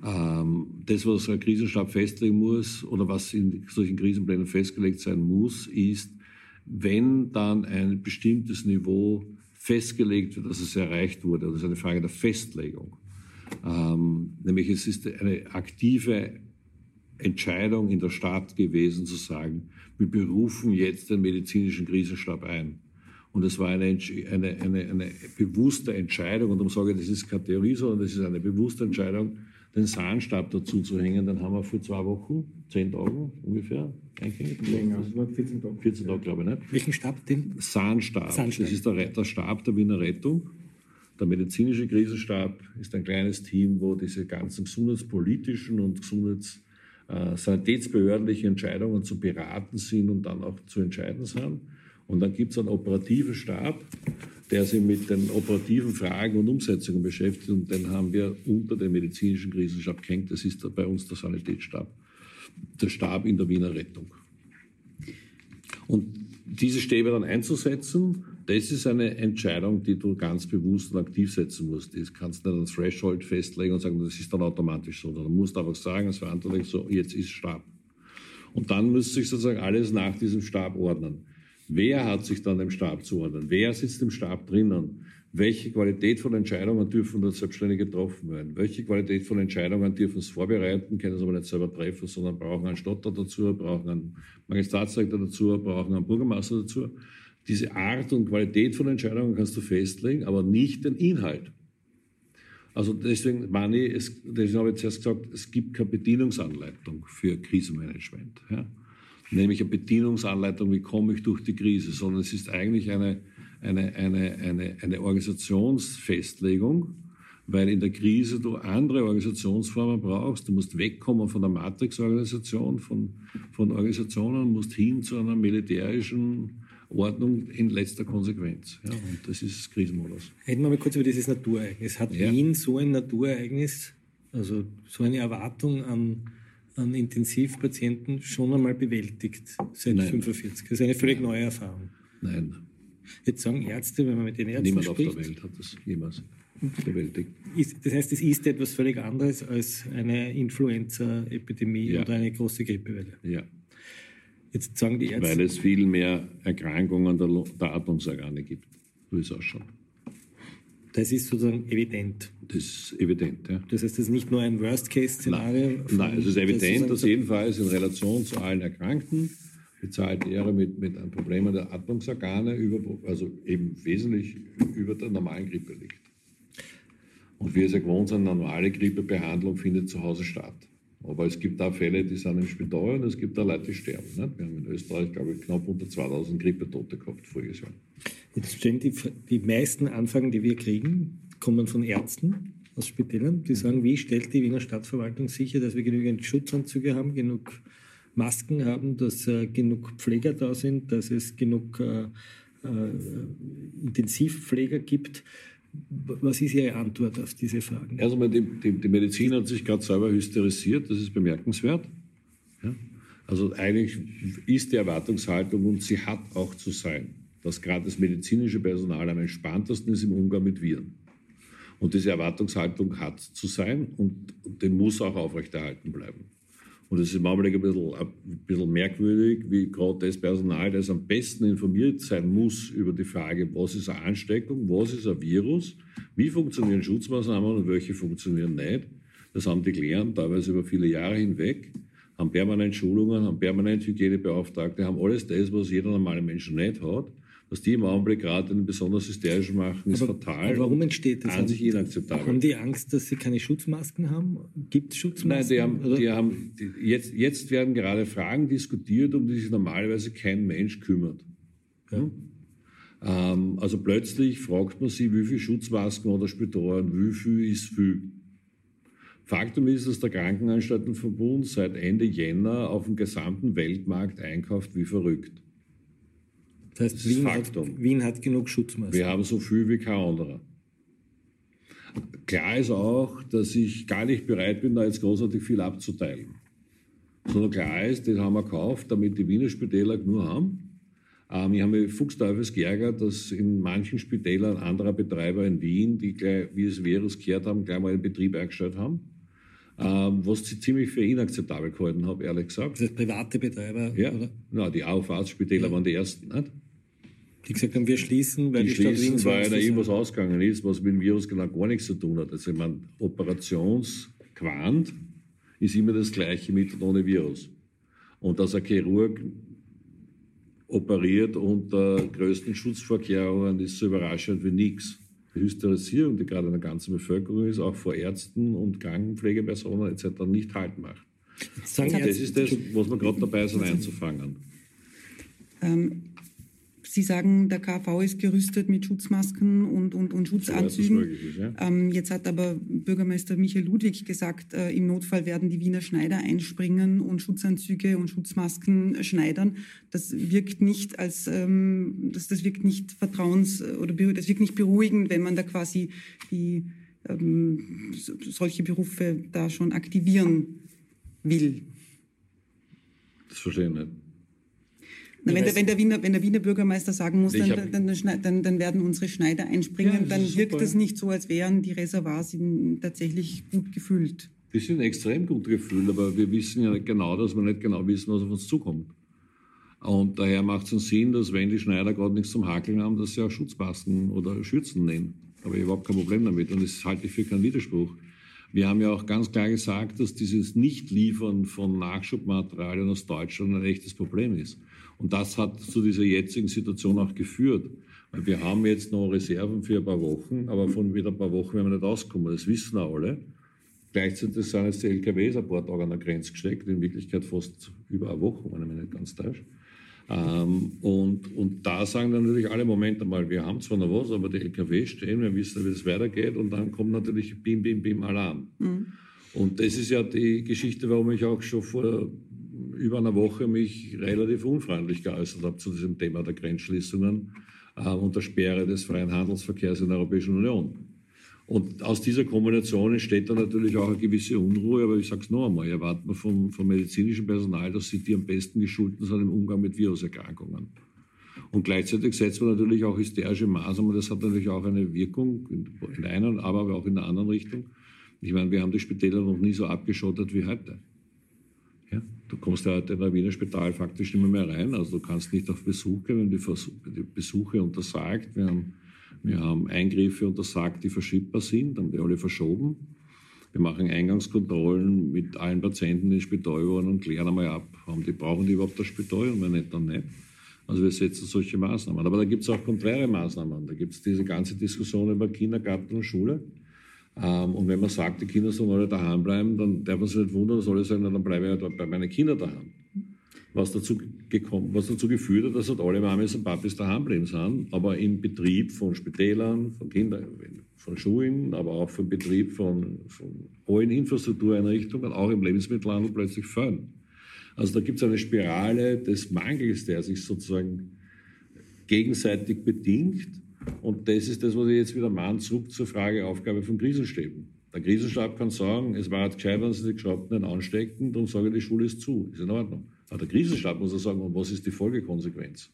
Ähm, das, was ein Krisenstab festlegen muss oder was in solchen Krisenplänen festgelegt sein muss, ist, wenn dann ein bestimmtes Niveau festgelegt dass es erreicht wurde. Das ist eine Frage der Festlegung. Ähm, nämlich es ist eine aktive Entscheidung in der Stadt gewesen zu sagen, wir berufen jetzt den medizinischen Krisenstab ein. Und es war eine, eine, eine, eine bewusste Entscheidung, und darum sage ich, das ist keine Theorie, sondern das ist eine bewusste Entscheidung, den Sahnstab dazu zu hängen. Dann haben wir vor zwei Wochen, zehn Tagen ungefähr, eingehängt. Länger, also 14 Tage. 14 Tage, glaube ich, nicht? Welchen Stab denn? Sahnstab. Sahnstab. Das ist der, der Stab der Wiener Rettung. Der medizinische Krisenstab ist ein kleines Team, wo diese ganzen gesundheitspolitischen und gesundheits äh, sanitätsbehördliche Entscheidungen zu beraten sind und dann auch zu entscheiden sind. Und dann gibt es einen operativen Stab, der sich mit den operativen Fragen und Umsetzungen beschäftigt. Und den haben wir unter dem medizinischen Krisenstab gehängt. Das ist bei uns der Sanitätsstab, der Stab in der Wiener Rettung. Und diese Stäbe dann einzusetzen, das ist eine Entscheidung, die du ganz bewusst und aktiv setzen musst. Das kannst du nicht als Threshold festlegen und sagen, das ist dann automatisch so. Du musst einfach sagen, als Verantwortlich so, jetzt ist Stab. Und dann müsste sich sozusagen alles nach diesem Stab ordnen. Wer hat sich dann dem Stab zuordnen? Wer sitzt im Stab drinnen? Welche Qualität von Entscheidungen dürfen dort selbstständig getroffen werden? Welche Qualität von Entscheidungen dürfen es vorbereiten, können es aber nicht selber treffen, sondern brauchen einen Stotter dazu, brauchen einen Magistratsdirektor dazu, brauchen einen Bürgermeister dazu. Diese Art und Qualität von Entscheidungen kannst du festlegen, aber nicht den Inhalt. Also deswegen es, deswegen habe ich zuerst gesagt, es gibt keine Bedienungsanleitung für Krisenmanagement. Ja? Nämlich eine Bedienungsanleitung, wie komme ich durch die Krise, sondern es ist eigentlich eine, eine, eine, eine, eine Organisationsfestlegung, weil in der Krise du andere Organisationsformen brauchst. Du musst wegkommen von der Matrix-Organisation, von, von Organisationen, musst hin zu einer militärischen Ordnung in letzter Konsequenz. Ja, und das ist Krisenmodus. Reden wir mal kurz über dieses Naturereignis. Hat ja. Wien so ein Naturereignis, also so eine Erwartung an an Intensivpatienten schon einmal bewältigt seit Nein. 45. Das ist eine völlig neue Erfahrung. Nein. Jetzt sagen Ärzte, wenn man mit den Ärzten Niemand spricht... Niemand auf der Welt hat das jemals bewältigt. Ist, das heißt, es ist etwas völlig anderes als eine Influenza-Epidemie ja. oder eine große Grippewelle. Ja. Jetzt sagen die Ärzte... Weil es viel mehr Erkrankungen der, der Atmungsorgane gibt. So ist es auch schon. Das ist sozusagen evident. Das ist evident, ja. Das heißt, das ist nicht nur ein Worst-Case-Szenario. Nein, nein, es ist evident, dass jedenfalls in Relation zu allen Erkrankten die Zahl derer mit, mit einem Problem der Atmungsorgane über, also eben wesentlich über der normalen Grippe liegt. Und wir es ja gewohnt sind, eine normale Grippebehandlung findet zu Hause statt. Aber es gibt auch Fälle, die sind im Spital und es gibt auch Leute, die sterben. Nicht? Wir haben in Österreich, glaube ich, knapp unter 2000 Grippetote gehabt voriges Jahr. Jetzt stehen die, die meisten Anfragen, die wir kriegen, kommen von Ärzten aus Spitälern, die sagen, wie stellt die Wiener Stadtverwaltung sicher, dass wir genügend Schutzanzüge haben, genug Masken haben, dass äh, genug Pfleger da sind, dass es genug äh, äh, Intensivpfleger gibt. Was ist Ihre Antwort auf diese Fragen? Also die, die, die Medizin hat sich gerade selber hysterisiert, das ist bemerkenswert. Ja? Also eigentlich ist die Erwartungshaltung und sie hat auch zu sein, dass gerade das medizinische Personal am entspanntesten ist im Umgang mit Viren. Und diese Erwartungshaltung hat zu sein und, und die muss auch aufrechterhalten bleiben. Und es ist manchmal ein bisschen, ein bisschen merkwürdig, wie gerade das Personal, das am besten informiert sein muss über die Frage, was ist eine Ansteckung, was ist ein Virus, wie funktionieren Schutzmaßnahmen und welche funktionieren nicht. Das haben die gelernt, teilweise über viele Jahre hinweg, haben permanent Schulungen, haben permanent Hygienebeauftragte, haben alles das, was jeder normale Mensch nicht hat. Was die im Augenblick gerade einen besonders hysterischen machen, ist aber, fatal. Aber warum entsteht das? An sich inakzeptabel. Haben die Angst, dass sie keine Schutzmasken haben? Gibt es Schutzmasken? Nein, die haben, die haben die, jetzt, jetzt werden gerade Fragen diskutiert, um die sich normalerweise kein Mensch kümmert. Ja? Ähm, also plötzlich fragt man sich, wie viele Schutzmasken oder Spitäler, wie viel ist viel. Faktum ist, dass der Krankenanstaltenverbund seit Ende Jänner auf dem gesamten Weltmarkt einkauft wie verrückt. Das heißt, das Wien, hat, Wien, hat, genug Schutzmasken. Wir haben so viel wie kein anderer. Klar ist auch, dass ich gar nicht bereit bin, da jetzt großartig viel abzuteilen. Sondern klar ist, den haben wir gekauft, damit die Wiener Spitäler nur haben. Ähm, ich habe mich fuchsteufels geärgert, dass in manchen Spitälern anderer Betreiber in Wien, die gleich, wie es Virus gehört haben, gleich mal einen Betrieb eingestellt haben. Ähm, was ich ziemlich für inakzeptabel gehalten habe, ehrlich gesagt. Das heißt private Betreiber? Ja, oder? Na, die Aufahrtsspitäler ja. waren die ersten. Nicht? Die gesagt haben, wir schließen, weil die, die Stadt Wien weil da irgendwas ausgegangen ist, was mit dem Virus genau gar nichts zu tun hat. Also ich meine, Operationsquant ist immer das gleiche mit und ohne Virus. Und dass ein Chirurg operiert unter größten Schutzvorkehrungen ist so überraschend wie nichts. Die Hysterisierung, die gerade in der ganzen Bevölkerung ist, auch vor Ärzten und Krankenpflegepersonen etc. nicht halt macht. das ist das, was wir gerade dabei sind einzufangen. Ähm, Sie sagen, der KV ist gerüstet mit Schutzmasken und, und, und Schutzanzügen. So ist, ja. ähm, jetzt hat aber Bürgermeister Michael Ludwig gesagt, äh, im Notfall werden die Wiener Schneider einspringen und Schutzanzüge und Schutzmasken schneidern. Das wirkt nicht als, ähm, das, das wirkt nicht vertrauens- oder das wirkt nicht beruhigend, wenn man da quasi die, ähm, solche Berufe da schon aktivieren will. Das verstehe ich nicht. Wenn, der, wenn, der Wiener, wenn der Wiener Bürgermeister sagen muss, dann, dann, dann, dann, werden unsere Schneider einspringen, ja, dann wirkt es nicht so, als wären die Reservoirs tatsächlich gut gefüllt. Die sind extrem gut gefüllt, aber wir wissen ja nicht genau, dass wir nicht genau wissen, was auf uns zukommt. Und daher macht es Sinn, dass wenn die Schneider gerade nichts zum Hakeln haben, dass sie auch Schutzmasken oder Schürzen nehmen. Aber ich habe überhaupt kein Problem damit und das halte ich für keinen Widerspruch. Wir haben ja auch ganz klar gesagt, dass dieses Nicht-Liefern von Nachschubmaterialien aus Deutschland ein echtes Problem ist. Und das hat zu dieser jetzigen Situation auch geführt. Weil wir haben jetzt noch Reserven für ein paar Wochen, aber von wieder ein paar Wochen werden wir nicht auskommen. Das wissen auch alle. Gleichzeitig sind jetzt die LKWs ein paar Tage an der Grenze gesteckt, in Wirklichkeit fast über eine Woche, wenn ich mich nicht ganz täusche. Ähm, und, und da sagen dann natürlich alle, Momente mal, wir haben zwar noch was, aber die LKW stehen, wir wissen, wie es weitergeht und dann kommt natürlich Bim, Bim, Bim, Alarm. Mhm. Und das ist ja die Geschichte, warum ich auch schon vor über einer Woche mich relativ unfreundlich geäußert habe zu diesem Thema der Grenzschließungen äh, und der Sperre des freien Handelsverkehrs in der Europäischen Union. Und aus dieser Kombination entsteht dann natürlich auch eine gewisse Unruhe, aber ich sage es noch einmal, erwarten wir vom, vom medizinischen Personal, dass sie die am besten geschulten sind im Umgang mit Viruserkrankungen. Und gleichzeitig setzt man natürlich auch hysterische Maßnahmen, das hat natürlich auch eine Wirkung in, der einen, aber auch in der anderen Richtung. Ich meine, wir haben die Spitäler noch nie so abgeschottet wie heute. Du kommst ja heute in ein Wiener Spital faktisch nicht mehr, rein. Also du kannst nicht auf Besuch gehen, wenn die, die Besuche untersagt. Wir haben Wir haben Eingriffe untersagt, die verschiebbar sind, haben die alle verschoben. Wir machen Eingangskontrollen mit allen Patienten, die ins Spital waren und klären einmal ab, haben die, brauchen die überhaupt das Spital und wenn nicht, dann nicht. Also wir setzen solche Maßnahmen. Aber da gibt es auch konträre Maßnahmen. Da gibt es diese ganze Diskussion über Kindergarten und Schule. Ähm, und wenn man sagt, die Kinder sollen alle daheim bleiben, dann darf man sich nicht wundern, dass alle sagen, dann bleibe ich halt bei meinen Kindern daheim. Was dazu, gekommen, was dazu geführt hat, dass halt alle Mamis und Papis daheim bleiben sind, aber im Betrieb von Spitälern, von Kindern, von Schulen, aber auch vom Betrieb von, von allen Infrastruktureinrichtungen, auch im Lebensmittelhandel plötzlich fehlen. Also da gibt es eine Spirale des Mangels, der sich sozusagen gegenseitig bedingt. Und das ist das, was ich jetzt wieder mahne, zurück zur Frage Aufgabe von Krisenstäben. Der Krisenstab kann sagen, es war gescheit, wenn sie die Geschraubten anstecken, darum sage ich, die Schule ist zu. Ist in Ordnung. Aber der Krisenstab muss auch sagen, und was ist die Folgekonsequenz?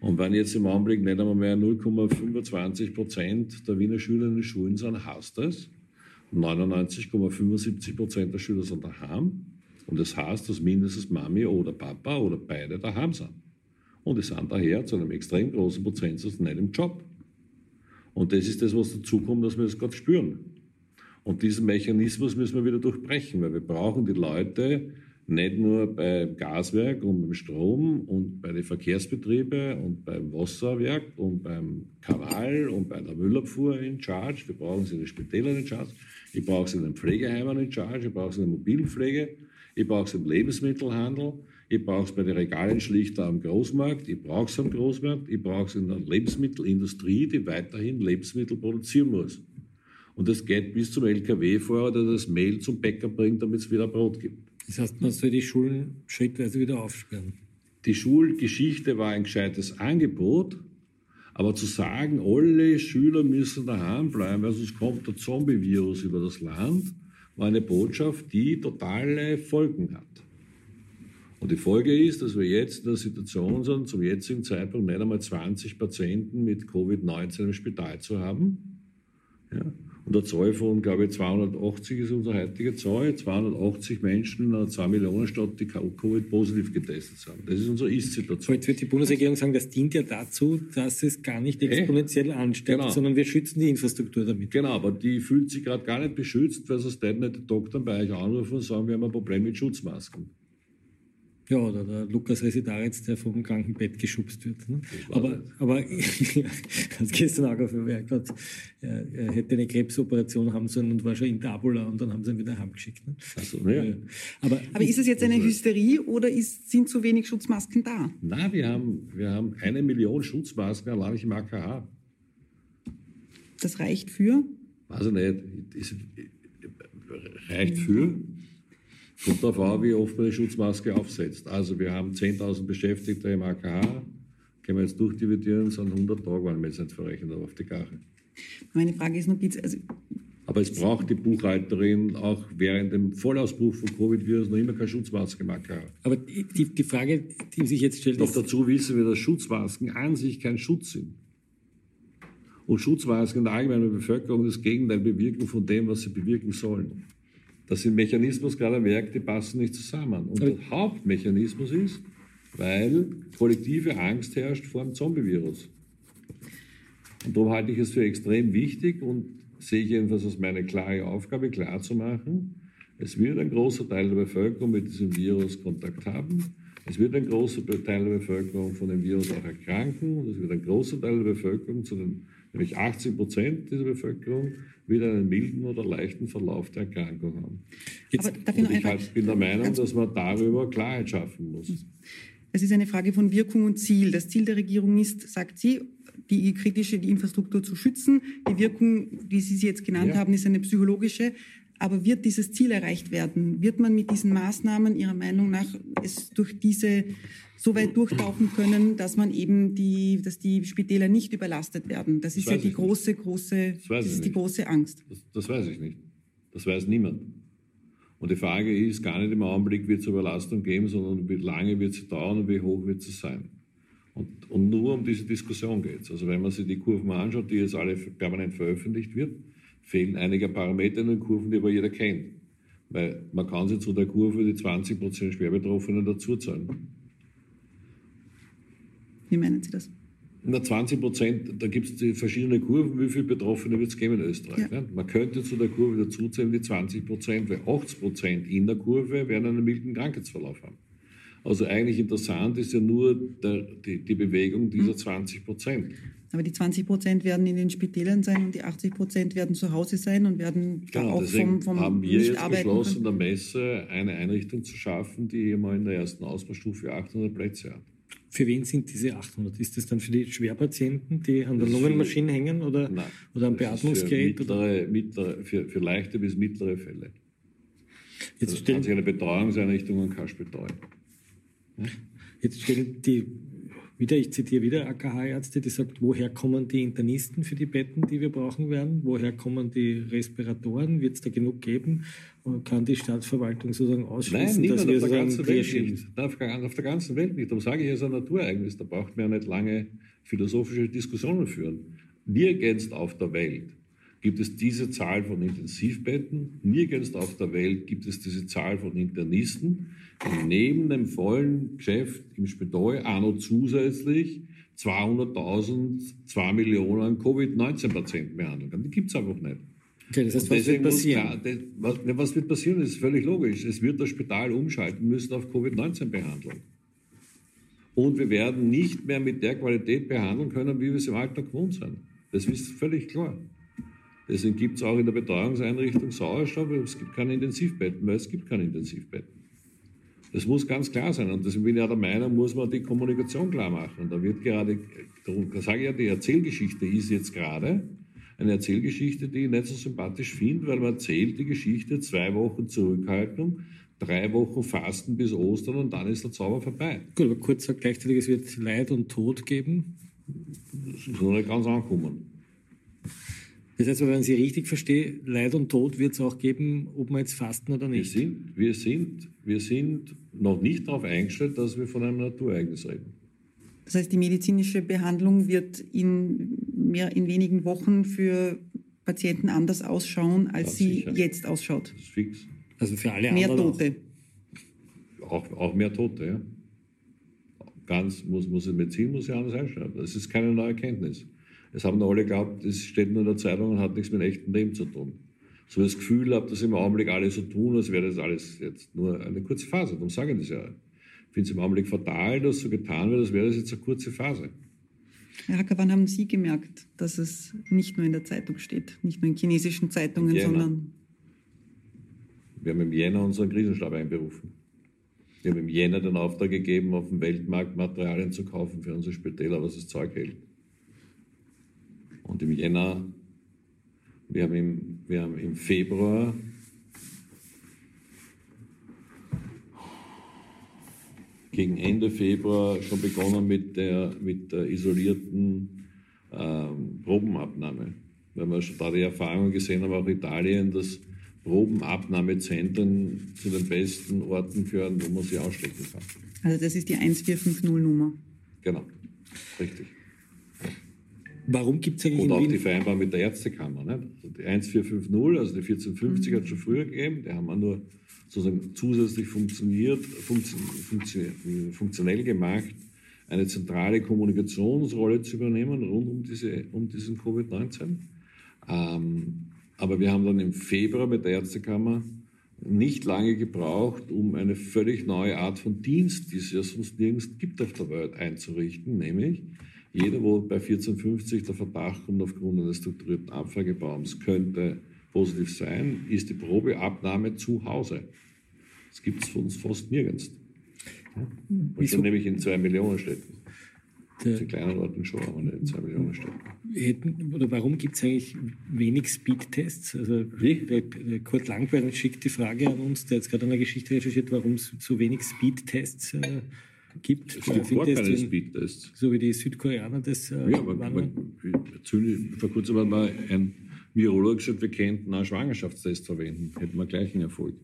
Und wenn jetzt im Augenblick nicht einmal mehr 0,25 Prozent der Wiener Schüler in den Schulen sind, heißt das, 99,75 Prozent der Schüler sind daheim. Und das heißt, dass mindestens Mami oder Papa oder beide daheim sind. Und die sind daher zu einem extrem großen Prozentsatz nicht im Job. Und das ist das, was dazu kommt, dass wir das gerade spüren. Und diesen Mechanismus müssen wir wieder durchbrechen, weil wir brauchen die Leute nicht nur beim Gaswerk und beim Strom und bei den Verkehrsbetrieben und beim Wasserwerk und beim Kanal und bei der Müllabfuhr in Charge. Wir brauchen sie in den Spitälern in Charge. Ich brauche sie in den Pflegeheimen in Charge. Ich brauche sie in der Mobilpflege. Ich brauche es im Lebensmittelhandel. Ich brauche es bei den Regalen schlichter am Großmarkt. Ich brauche es am Großmarkt. Ich brauche es in der Lebensmittelindustrie, die weiterhin Lebensmittel produzieren muss. Und das geht bis zum LKW-Fahrer, der das Mehl zum Bäcker bringt, damit es wieder Brot gibt. Das heißt, man soll die Schulen schrittweise wieder aufsperren. Die Schulgeschichte war ein gescheites Angebot, aber zu sagen, alle Schüler müssen daheim bleiben, weil sonst kommt der Zombie-Virus über das Land, war eine Botschaft, die totale Folgen hat. Und die Folge ist, dass wir jetzt in der Situation sind, zum jetzigen Zeitpunkt nicht einmal 20 Patienten mit Covid-19 im Spital zu haben. Ja. Und der Zahl von, glaube ich, 280 ist unsere heutige Zahl. 280 Menschen in einer 2 Millionen Stadt, die Covid positiv getestet sind. Das ist unsere Ist-Situation. Jetzt wird die Bundesregierung sagen, das dient ja dazu, dass es gar nicht exponentiell ansteigt, genau. sondern wir schützen die Infrastruktur damit. Genau, aber die fühlt sich gerade gar nicht beschützt, weil sonst nicht die Doktor bei euch anrufen und sagen, wir haben ein Problem mit Schutzmasken. Ja, oder der Lukas Residaritz, der vom Krankenbett geschubst wird. Ne? Aber, aber hat gestern auch vermerkt, hat, er, er hätte eine Krebsoperation haben sollen und war schon in Tabula und dann haben sie ihn wieder heimgeschickt. Ne? Also, ja. aber, aber ist es jetzt eine Hysterie oder ist, sind zu wenig Schutzmasken da? Nein, wir haben, wir haben eine Million Schutzmasken allein im AKH. Das reicht für? Weiß ich nicht. Ist, reicht für? Kommt darauf an, wie oft man die Schutzmaske aufsetzt. Also wir haben 10.000 Beschäftigte im AKH, können wir jetzt durchdividieren, sind 100 Tage, wenn wir jetzt nicht verrechnen, aber auf die Gache. Meine Frage ist noch, also aber es braucht die Buchhalterin auch während dem Vollausbruch von Covid-Virus noch immer keine Schutzmaske im AKH. Aber die, die Frage, die sich jetzt stellt, Doch dazu wissen wir, dass Schutzmasken an sich kein Schutz sind. Und Schutzmasken in der allgemeinen Bevölkerung das Gegenteil bewirken von dem, was sie bewirken sollen. Das sind Mechanismus gerade am Werk, die passen nicht zusammen. Und der Hauptmechanismus ist, weil kollektive Angst herrscht vor dem Zombie-Virus. Und darum halte ich es für extrem wichtig und sehe ich jedenfalls als meine klare Aufgabe, klarzumachen, es wird ein großer Teil der Bevölkerung mit diesem Virus Kontakt haben. Es wird ein großer Teil der Bevölkerung von dem Virus auch erkranken. Und es wird ein großer Teil der Bevölkerung, den, nämlich 80 Prozent dieser Bevölkerung, wieder einen milden oder leichten Verlauf der Erkrankung haben. Jetzt, ich halt bin der Meinung, dass man darüber Klarheit schaffen muss. Es ist eine Frage von Wirkung und Ziel. Das Ziel der Regierung ist, sagt sie, die kritische die Infrastruktur zu schützen. Die Wirkung, Sie sie jetzt genannt ja. haben, ist eine psychologische. Aber wird dieses Ziel erreicht werden? Wird man mit diesen Maßnahmen Ihrer Meinung nach es durch diese so weit durchtauchen können, dass man eben die, dass die Spitäler nicht überlastet werden? Das, das ist ja die große, nicht. große, das, das ist die große Angst. Das, das weiß ich nicht. Das weiß niemand. Und die Frage ist gar nicht im Augenblick, wird es Überlastung geben, sondern wie lange wird sie dauern und wie hoch wird sie sein. Und, und nur um diese Diskussion geht es. Also wenn man sich die Kurven anschaut, die jetzt alle permanent veröffentlicht wird, fehlen einige Parameter in den Kurven, die aber jeder kennt. Weil man kann sich zu der Kurve die 20% Schwerbetroffenen dazuzahlen. Wie meinen Sie das? Na, 20 Prozent, da gibt es verschiedene Kurven. Wie viele Betroffene wird es geben in Österreich? Ja. Ne? Man könnte zu der Kurve dazuzählen die 20 Prozent, weil 80 Prozent in der Kurve werden einen milden Krankheitsverlauf haben. Also eigentlich interessant ist ja nur der, die, die, Bewegung dieser 20 hm. Prozent. Aber die 20 Prozent werden in den Spitälern sein und die 80 Prozent werden zu Hause sein und werden genau, auch vom, vom haben wir jetzt beschlossen, der Messe eine Einrichtung zu schaffen, die mal in der ersten Ausbaustufe 800 Plätze hat. Für wen sind diese 800? Ist das dann für die Schwerpatienten, die an der Lungenmaschine hängen oder, Nein, oder am Beatmungsgerät? Für, mittlere, mittlere, für, für, leichte bis mittlere Fälle. Jetzt also kann sich eine Betreuungseinrichtung und Kasch betreuen. Jetzt stellen die wieder, ich zitiere wieder AKH-Ärzte, die sagt, woher kommen die Internisten für die Betten, die wir brauchen werden? Woher kommen die Respiratoren? Wird es da genug geben? Und kann die Staatsverwaltung sozusagen ausschließen, Nein, dass wir auf der ganzen Welt nicht. Auf, auf der ganzen Welt nicht. Darum sage ich, es ist ein Naturereignis. Da braucht man ja nicht lange philosophische Diskussionen führen. Nirgends auf der Welt gibt es diese Zahl von Intensivbetten. Nirgends auf der Welt gibt es diese Zahl von Internisten, die neben dem vollen Geschäft im Spital auch noch zusätzlich 200.000, 2 Millionen Covid-19-Patienten behandeln kann. Die gibt es einfach nicht. Okay, das heißt, was wird passieren? Klar, das, was, was, wird passieren? Das ist völlig logisch. Es wird das Spital umschalten müssen auf Covid-19-Behandlung. Und wir werden nicht mehr mit der Qualität behandeln können, wie wir es im Alltag gewohnt sind. Das ist völlig klar. Deswegen gibt es auch in der Betreuungseinrichtung Sauerstoff, aber es gibt keine Intensivbetten, weil es gibt keine Intensivbetten. Das muss ganz klar sein. Und deswegen bin ich ja der Meinung, muss man die Kommunikation klar machen. Und da wird gerade, da sage ich ja, die Erzählgeschichte ist jetzt gerade eine Erzählgeschichte, die ich nicht so sympathisch finde, weil man erzählt die Geschichte zwei Wochen Zurückhaltung, drei Wochen Fasten bis Ostern und dann ist der Zauber vorbei. Gut, aber kurz sagt gleichzeitig, es wird Leid und Tod geben. Das ist noch nicht ganz angekommen. Das heißt, wenn man Sie richtig verstehe, Leid und Tod wird es auch geben, ob wir jetzt fasten oder nicht. Wir sind, wir sind, wir sind noch nicht darauf eingestellt, dass wir von einem Naturereignis reden. Das heißt, die medizinische Behandlung wird in, mehr, in wenigen Wochen für Patienten anders ausschauen, als ja, sie jetzt ausschaut. Das ist fix. Also für alle mehr anderen. Mehr Tote. Auch, auch mehr Tote, ja. Ganz muss, muss die Medizin muss ja anders einstellen. Das ist keine neue Erkenntnis. Es haben alle geglaubt, das steht nur in der Zeitung und hat nichts mit echtem Leben zu tun. So das Gefühl habe, dass im Augenblick alle so tun, als wäre das alles jetzt nur eine kurze Phase. Darum sage ich das ja. Ich finde es im Augenblick fatal, dass so getan wird, als wäre das jetzt eine kurze Phase. Herr Hacker, wann haben Sie gemerkt, dass es nicht nur in der Zeitung steht, nicht nur in chinesischen Zeitungen, sondern... Wir haben im Jänner unseren Krisenstab einberufen. Wir haben im Jänner den Auftrag gegeben, auf dem Weltmarkt Materialien zu kaufen für unsere Spitäler, was das Zeug hält. Und im Jänner, wir haben im, wir haben im Februar gegen Ende Februar schon begonnen mit der, mit der isolierten ähm, Probenabnahme. Weil wir schon da die Erfahrung gesehen haben, auch Italien, dass Probenabnahmezentren zu den besten Orten gehören, wo man sie ausstecken kann. Also das ist die 1450-Nummer. Genau, richtig. Warum gibt es eigentlich Und auch die Vereinbarung mit der Ärztekammer. Ne? Die 1450, also die 1450 mhm. hat es schon früher gegeben, die haben wir nur sozusagen zusätzlich funktioniert, funktio funktionell gemacht, eine zentrale Kommunikationsrolle zu übernehmen rund um, diese, um diesen Covid-19. Ähm, aber wir haben dann im Februar mit der Ärztekammer nicht lange gebraucht, um eine völlig neue Art von Dienst, die es ja sonst nirgends gibt auf der Welt, einzurichten, nämlich jeder, wo bei 1450 der Verdacht kommt aufgrund eines strukturierten Abfragebaums, könnte positiv sein, ist die Probeabnahme zu Hause. Das gibt es für uns fast nirgends. Und schon nämlich in zwei Millionen Städten. Der, in kleinen Orten schon, aber nicht in zwei Millionen Städten. Oder warum gibt es eigentlich wenig Speedtests? Also, Wie? Der, der Kurt Langweil schickt die Frage an uns, der jetzt gerade eine Geschichte recherchiert, warum es so wenig Speedtests äh, gibt. Es gibt keine Speedtests. So wie die Südkoreaner das äh, Ja, aber man, vor kurzem hat mal ein Virologe gesagt, wir könnten einen Schwangerschaftstest verwenden. Hätten wir gleich einen Erfolg.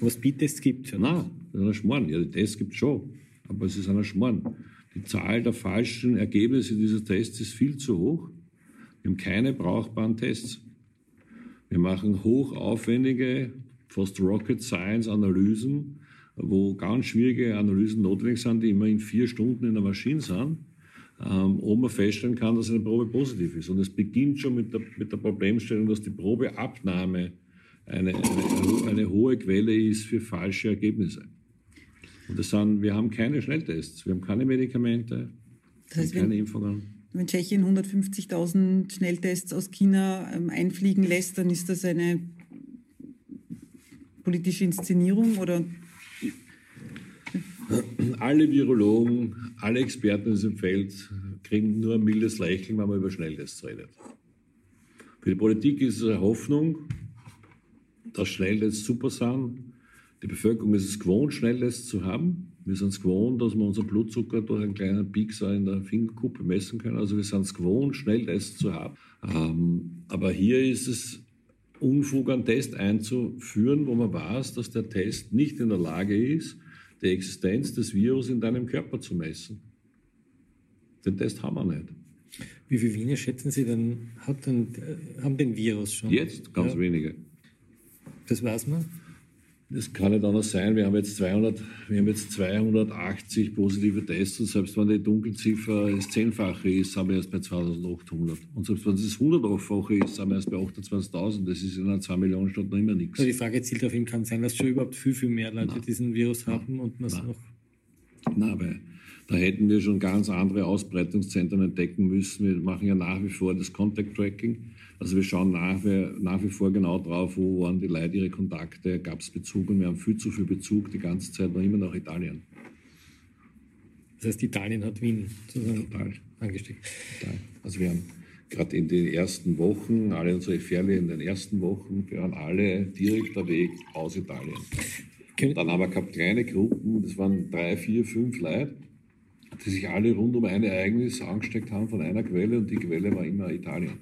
Was Speedtests gibt ja Nein, das ist ein Schmarrn. Ja, die Tests gibt es schon. Aber es ist ein Schmarrn. Die Zahl der falschen Ergebnisse dieser Tests ist viel zu hoch. Wir haben keine brauchbaren Tests. Wir machen hochaufwendige, fast Rocket Science Analysen wo ganz schwierige Analysen notwendig sind, die immer in vier Stunden in der Maschine sind. ähm, ob man feststellen kann, dass eine Probe positiv ist. Und es beginnt schon mit der, mit der Problemstellung, dass die Probeabnahme eine, eine, eine hohe Quelle ist für falsche Ergebnisse. Und das sind, wir haben keine Schnelltests, wir haben keine Medikamente, das heißt, keine wenn, Impfungen. Wenn Tschechien 150.000 Schnelltests aus China ähm, einfliegen lässt, dann ist das eine politische Inszenierung oder? Alle Virologen, alle Experten in diesem Feld kriegen nur ein mildes Lächeln, wenn man über Schnelltests redet. Für die Politik ist es eine Hoffnung, dass Schnelltests super sind. Die Bevölkerung ist es gewohnt, Schnelltests zu haben. Wir sind es gewohnt, dass wir unseren Blutzucker durch einen kleinen Piekser in der Fingerkuppe messen können. Also wir sind es gewohnt, Schnelltests zu haben. Ähm, aber hier ist es Unfug, einen Test einzuführen, wo man weiß, dass der Test nicht in der Lage ist, die Existenz des Virus in deinem Körper zu messen. Den Test haben wir nicht. Wie viele Wiener schätzen Sie denn, hat denn, haben den Virus schon? Jetzt ganz ja. wenige. Das weiß man? Das kann nicht anders sein. Wir haben jetzt 200, wir haben jetzt 280 positive Tests und selbst wenn die Dunkelziffer das Zehnfache ist, sind wir erst bei 2800. Und selbst wenn es das 100-fache ist, sind wir erst bei 28.000. Das ist in einer 2 Millionen Stadt noch immer nichts. Also die Frage zielt auf ihn, kann sein, dass schon überhaupt viel, viel mehr Leute Nein. diesen Virus haben und man es noch... Nein, weil da hätten wir schon ganz andere Ausbreitungszentren entdecken müssen. Wir machen ja nach wie vor das Contact Tracking. Also wir schauen nach, nach wie vor genau drauf, wo waren die Leute ihre Kontakte, gab es Bezug und wir haben viel zu viel Bezug die ganze Zeit noch immer nach Italien. Das heißt, Italien hat Wien sozusagen Total. angesteckt. Total. Also wir haben gerade in den ersten Wochen, alle unsere Fälle in den ersten Wochen, waren alle direkter Weg aus Italien. Dann haben wir gehabt kleine Gruppen, das waren drei, vier, fünf Leute, die sich alle rund um ein Ereignis angesteckt haben von einer Quelle und die Quelle war immer Italien.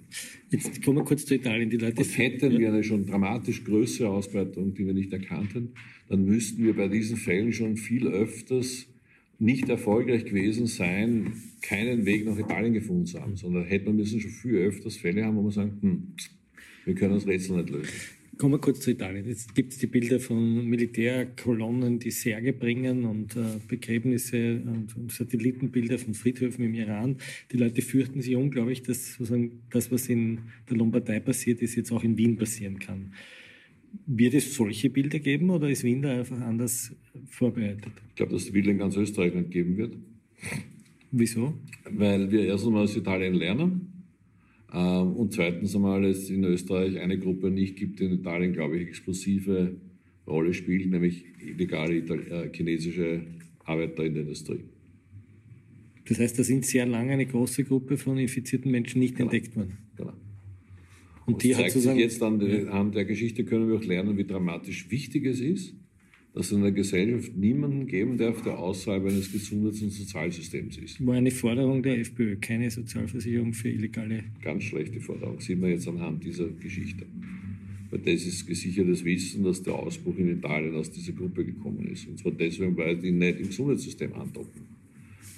Jetzt kommen wir kurz zu Italien. Die Leute und hätten ja. wir eine schon dramatisch größere Ausbreitung, die wir nicht erkannten, dann müssten wir bei diesen Fällen schon viel öfters nicht erfolgreich gewesen sein, keinen Weg nach Italien gefunden zu haben, sondern hätten wir müssen schon viel öfters Fälle haben, wo wir sagen, hm, wir können das Rätsel nicht lösen. Kommen wir kurz zu Italien. Jetzt gibt es die Bilder von Militärkolonnen, die Särge bringen und äh, Begräbnisse und, und, Satellitenbilder von Friedhöfen im Iran. Die Leute fürchten sich unglaublich, dass sozusagen das, was in der Lombardei passiert ist, jetzt auch in Wien passieren kann. Wird es solche Bilder geben oder ist Wien da einfach anders vorbereitet? Ich glaube, dass es Bilder in ganz Österreich nicht geben wird. Wieso? Weil wir erst einmal aus Italien lernen und zweitens einmal es in Österreich eine Gruppe nicht gibt, die in Italien, glaube ich, explosive Rolle spielt, nämlich illegale äh, chinesische Arbeiter in der Industrie. Das heißt, da sind sehr lange eine große Gruppe von infizierten Menschen nicht genau. entdeckt worden. Genau. Und, und die zeigt hat sozusagen, sich jetzt an der Geschichte können wir auch lernen, wie dramatisch wichtig es ist, dass es in der Gesellschaft niemanden geben darf, der außerhalb eines Gesundheits- und Sozialsystems ist. War eine Forderung der FPÖ, keine Sozialversicherung für Illegale. Ganz schlechte Forderung, sehen wir jetzt anhand dieser Geschichte. Weil das ist gesichertes Wissen, dass der Ausbruch in Italien aus dieser Gruppe gekommen ist. Und zwar deswegen, weil die nicht im Gesundheitssystem andocken.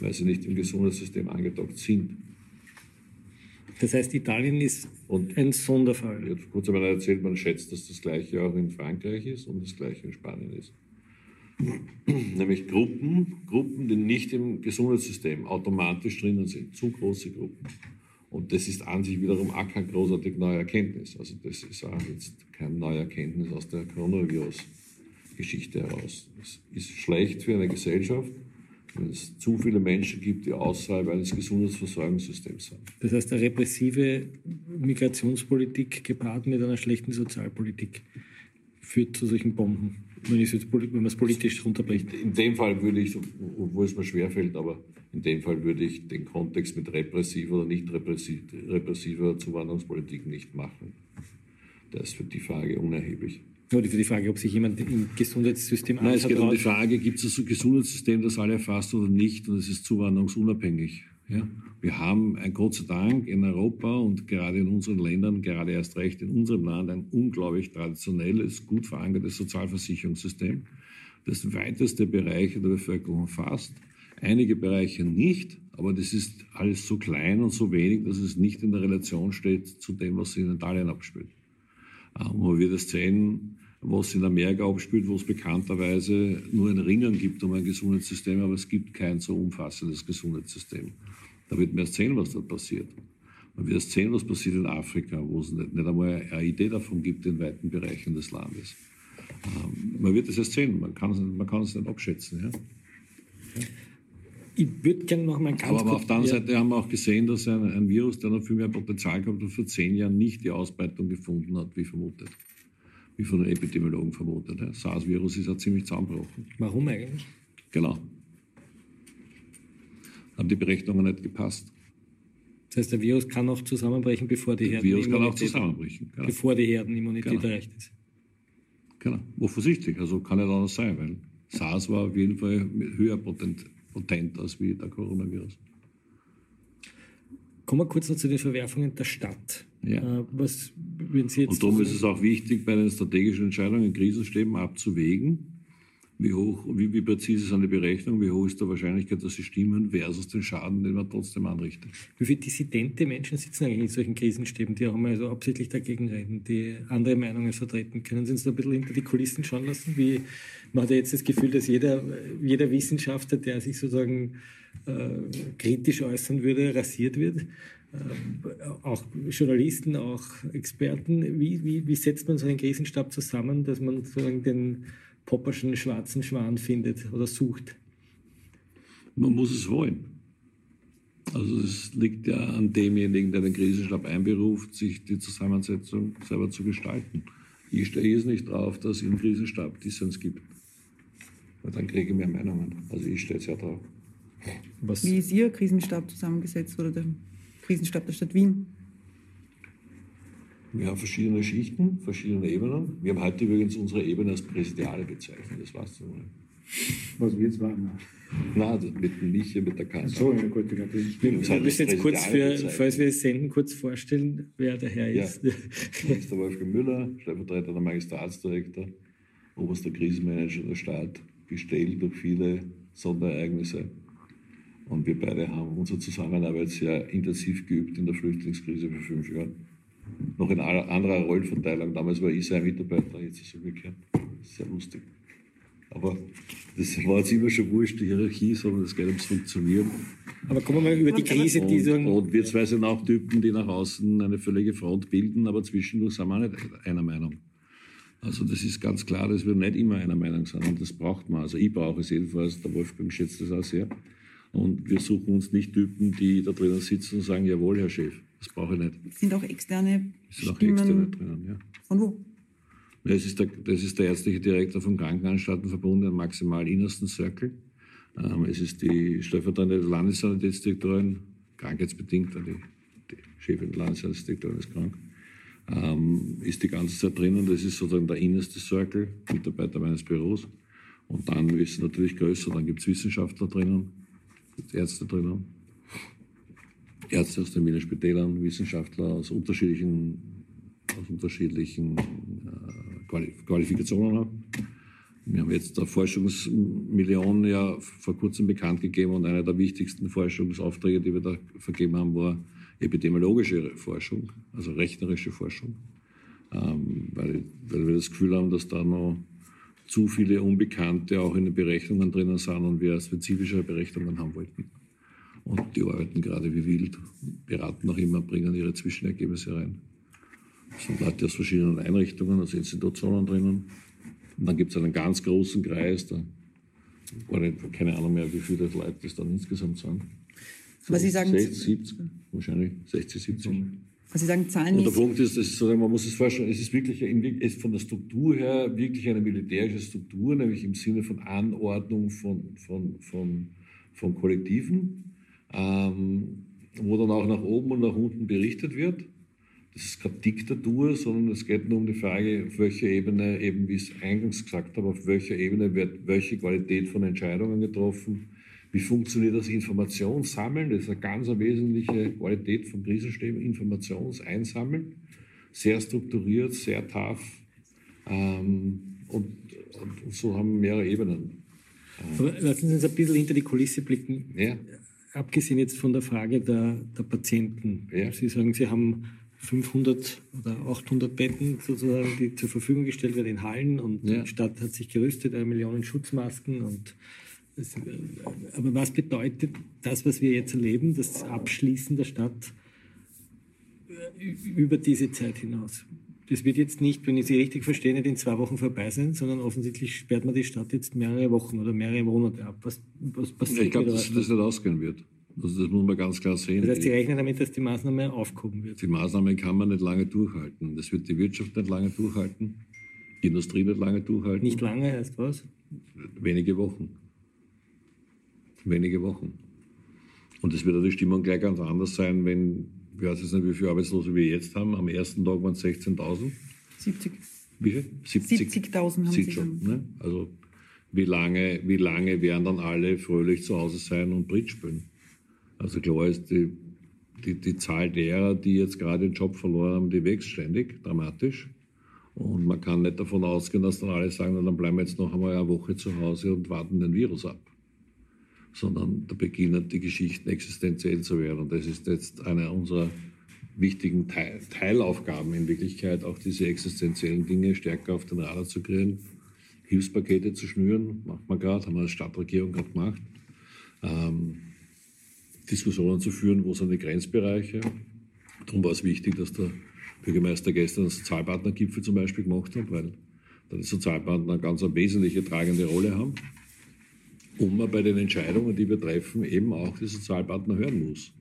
Weil sie nicht im Gesundheitssystem angedockt sind. Das heißt, Italien ist und ein Sonderfall. Ich habe kurz einmal erzählt, man schätzt, dass das Gleiche auch in Frankreich ist und das Gleiche in Spanien ist. Nämlich Gruppen, Gruppen, die nicht im Gesundheitssystem automatisch drinnen sind, zu große Gruppen. Und das ist an sich wiederum auch keine großartig neue Erkenntnis. Also das ist auch jetzt keine neue Erkenntnis aus der Coronavirus-Geschichte heraus. Es ist schlecht für eine Gesellschaft, wenn es zu viele Menschen gibt, die außerhalb eines Gesundheitsversorgungssystems sind. Das heißt, eine repressive Migrationspolitik gepaart mit einer schlechten Sozialpolitik führt zu solchen Bomben wenn, jetzt, wenn man es politisch runterbricht. In dem Fall würde ich, obwohl es mir schwerfällt, aber in dem Fall würde ich den Kontext mit repressiver oder nicht repressiver Zuwanderungspolitik nicht machen. Das ist für die Frage unerheblich. Oder für die Frage, ob sich jemand im Gesundheitssystem Nein, es geht um die Frage, gibt es ein Gesundheitssystem, das alle erfasst oder nicht, und es ist zuwanderungsunabhängig. Ja? Wir haben ein Gott sei Dank in Europa und gerade in unseren Ländern, gerade erst recht in unserem Land, ein unglaublich traditionelles, gut verankertes Sozialversicherungssystem, das weiteste Bereiche der Bevölkerung umfasst. Einige Bereiche nicht, aber das ist alles so klein und so wenig, dass es nicht in der Relation steht zu dem, was sich in Italien abspielt. Und ähm, man wird es sehen, was in Amerika abspielt, wo es bekannterweise nur ein Ringen gibt um ein Gesundheitssystem, aber es gibt kein so umfassendes Gesundheitssystem. Da wird man erst sehen, was dort passiert. Man wird erst sehen, was passiert in Afrika, wo es nicht, nicht einmal eine Idee davon gibt in weiten Bereichen des Landes. Ähm, man wird es erst sehen, man kann es, man kann es nicht abschätzen. Ja? Ich würde gerne noch mal ganz aber, aber auf der anderen Seite haben wir auch gesehen, dass ein, ein Virus, der noch viel mehr Potenzial gehabt hat, vor zehn Jahren nicht die Ausbreitung gefunden hat, wie vermutet. Wie von den Epidemiologen vermutet. Ja. SARS-Virus ist ja ziemlich zusammengebrochen. Warum eigentlich? Genau. Haben die Berechnungen nicht gepasst. Das heißt, der Virus kann auch zusammenbrechen, bevor die Der Virus kann auch Herdenimmunität, zusammenbrechen. Genau. bevor die Herdenimmunität Genau. erreicht ist. genau. Offensichtlich. Also kann nicht anders sein, weil SARS war auf jeden Fall höher potent, potent als wie der Coronavirus. Kommen wir kurz noch zu den Verwerfungen der Stadt. Ja. Äh, was würden Sie jetzt... Und darum ist es auch wichtig, bei den strategischen Entscheidungen in Krisenstäben abzuwägen, wie hoch, wie, wie präzise sind die Berechnungen, wie hoch ist die Wahrscheinlichkeit, dass sie stimmen, versus den Schaden, den man trotzdem anrichtet. Wie viele dissidente Menschen sitzen eigentlich in solchen Krisenstäben, die auch mal so absichtlich dagegen reden, die andere Meinungen vertreten? Können Sie uns da ein bisschen hinter die Kulissen schauen lassen? Wie, man hat ja jetzt das Gefühl, dass jeder, jeder Wissenschaftler, der sich sozusagen äh, kritisch äußern würde, rasiert wird. Ähm, auch Journalisten, auch Experten. Wie, wie, wie setzt man so einen Krisenstab zusammen, dass man sozusagen den popperschen schwarzen Schwan findet oder sucht? Man muss es wollen. Also es liegt ja an demjenigen, der den Krisenstab einberuft, sich die Zusammensetzung selber zu gestalten. Ich stehe jetzt nicht drauf, dass es im Krisenstab Dissens gibt. Weil dann kriege ich mehr Meinungen. Also ich stehe sehr drauf. Was, Wie ist Ihr Krisenstab zusammengesetzt oder der Krisenstab der Stadt Wien? Wir haben verschiedene Schichten, verschiedene Ebenen. Wir haben heute übrigens unsere Ebene als Präsidiale bezeichnet. Das war's mal. Was wir jetzt waren. Nein, das mit dem Michi, mit der Kanzlerin. So, ja gut, ich glaube, wir Das heißt, müssen jetzt kurz, für, falls wir es senden, kurz vorstellen, wer der Herr Ja. ist. Das ist der Wolfgang Müller, Stellvertreter der Magistratsdirektor, oberster Krisenmanager der Stadt, gestellt durch viele Sonderereignisse. Und wir beide haben unsere Zusammenarbeit sehr intensiv geübt in der Flüchtlingskrise vor fünf Jahren. Noch in anderer Rollenverteilung. Damals war ich sein Mitarbeiter, jetzt ist es umgekehrt. Das ist sehr lustig. Aber das war jetzt immer schon wurscht, die Hierarchie, sondern es geht ums Funktionieren. Aber kommen wir mal über die Krise, die so Und, und wir zwei sind auch Typen, die nach außen eine völlige Front bilden, aber zwischendurch sind wir auch nicht einer Meinung. Also das ist ganz klar, dass wir nicht immer einer Meinung sind und das braucht man. Also ich brauche es jedenfalls, der Wolfgang schätzt das auch sehr. Und wir suchen uns nicht Typen, die da drinnen sitzen und sagen, jawohl, Herr Chef, das brauche ich nicht. Sind auch externe Es sind auch Externe Stimmen drinnen, ja. von wo? Das ist, der, das ist der ärztliche Direktor vom Krankenanstaltenverbund im maximal innersten Circle. Ähm, es ist die stellvertretende Landessanitätsdirektorin, krankheitsbedingt, weil die, die Chefin der Landessanitätsdirektorin ist krank. Ähm, ist die ganze Zeit drinnen. Das ist sozusagen der innerste Circle, Mitarbeiter meines Büros. Und dann ist es natürlich größer, dann gibt es Wissenschaftler drinnen, Ärzte drinnen. Ärzte aus den Wiener Spitälern, Wissenschaftler aus unterschiedlichen, aus unterschiedlichen äh, Quali Qualifikationen haben. Wir haben jetzt eine Forschungsmillion ja vor kurzem bekannt gegeben und einer der wichtigsten Forschungsaufträge, die wir da vergeben haben, war epidemiologische Forschung, also rechnerische Forschung, ähm, weil, weil wir das Gefühl haben, dass da noch zu viele Unbekannte auch in den Berechnungen drinnen sind und wir spezifische Berechnungen haben wollten. Und die arbeiten gerade wie wild, beraten noch immer, bringen ihre Zwischenergebnisse rein. Es sind Leute aus verschiedenen Einrichtungen, aus Institutionen drinnen. Und dann gibt es einen ganz großen Kreis, da keine Ahnung mehr, wie viele Leute das dann insgesamt sind. Aber Sie sagen, 60, 70, wahrscheinlich 60, 70. also Sie sagen Und der. Punkt ist, ist, sozusagen, man muss es vorstellen, es ist wirklich ist von der Struktur her wirklich eine militärische Struktur, nämlich im Sinne von Anordnung von, von, von, von Kollektiven, ähm, wo dann auch nach oben und nach unten berichtet wird. Das ist keine Diktatur, sondern es geht nur um die Frage, auf welcher Ebene, eben wie ich es eingangs gesagt habe, auf welcher Ebene wird welche Qualität von Entscheidungen getroffen, wie funktioniert das Informationssammeln? Das ist eine ganz wesentliche Qualität von Krisenstäben, Informationseinsammeln. Sehr strukturiert, sehr tough. Ähm, und, und so haben wir mehrere Ebenen. Aber lassen Sie uns ein bisschen hinter die Kulisse blicken. Ja, Abgesehen jetzt von der Frage der, der Patienten. Ja. Sie sagen, Sie haben 500 oder 800 Betten sozusagen, die zur Verfügung gestellt werden in Hallen und Ja. die Stadt hat sich gerüstet, eine Million Schutzmasken und äh, aber was bedeutet das, was wir jetzt erleben, das Abschließen der Stadt äh, über diese Zeit hinaus? Das wird jetzt nicht, wenn ich Sie richtig verstehe, nicht in zwei Wochen vorbei sein, sondern offensichtlich sperrt man die Stadt jetzt mehrere Wochen oder mehrere Monate ab. Was, was passiert? Ich glaube, dass das nicht ausgehen wird. Also das muss man ganz klar sehen. Das heißt, Sie rechnen damit, dass die Maßnahme aufgehoben wird? Die Maßnahme kann man nicht lange durchhalten. Das wird die Wirtschaft nicht lange durchhalten, die Industrie nicht lange durchhalten. Nicht lange heißt was? Wenige Wochen. Wenige Wochen. Und es wird auch die Stimmung gleich ganz anders sein, wenn, ich weiß jetzt nicht, wie viele Arbeitslose wir jetzt haben. Am ersten Tag waren es 16.000. 70. Wie viel? 70.000 haben Sieht Sie schon. Ne? Also wie lange, wie lange werden dann alle fröhlich zu Hause sein und Bridge spielen? Also klar ist, die, die, die Zahl derer, die jetzt gerade den Job verloren haben, die wächst ständig, dramatisch. Und man kann nicht davon ausgehen, dass dann alle sagen, dann bleiben wir jetzt noch einmal eine Woche zu Hause und warten den Virus ab. Sondern da beginnen die Geschichten existenziell zu werden. Und das ist jetzt eine unserer wichtigen Teil, Teilaufgaben in Wirklichkeit, auch diese existenziellen Dinge stärker auf den Radar zu kriegen, Hilfspakete zu schnüren, macht man gerade, haben wir als Stadtregierung gerade gemacht. Ähm, Diskussionen zu führen, wo sind die Grenzbereiche. Darum war es wichtig, dass der Bürgermeister gestern einen Sozialpartnergipfel zum Beispiel gemacht hat, weil da die Sozialpartner eine ganz eine wesentliche tragende Rolle haben, und man bei den Entscheidungen, die wir treffen, eben auch die Sozialpartner hören muss.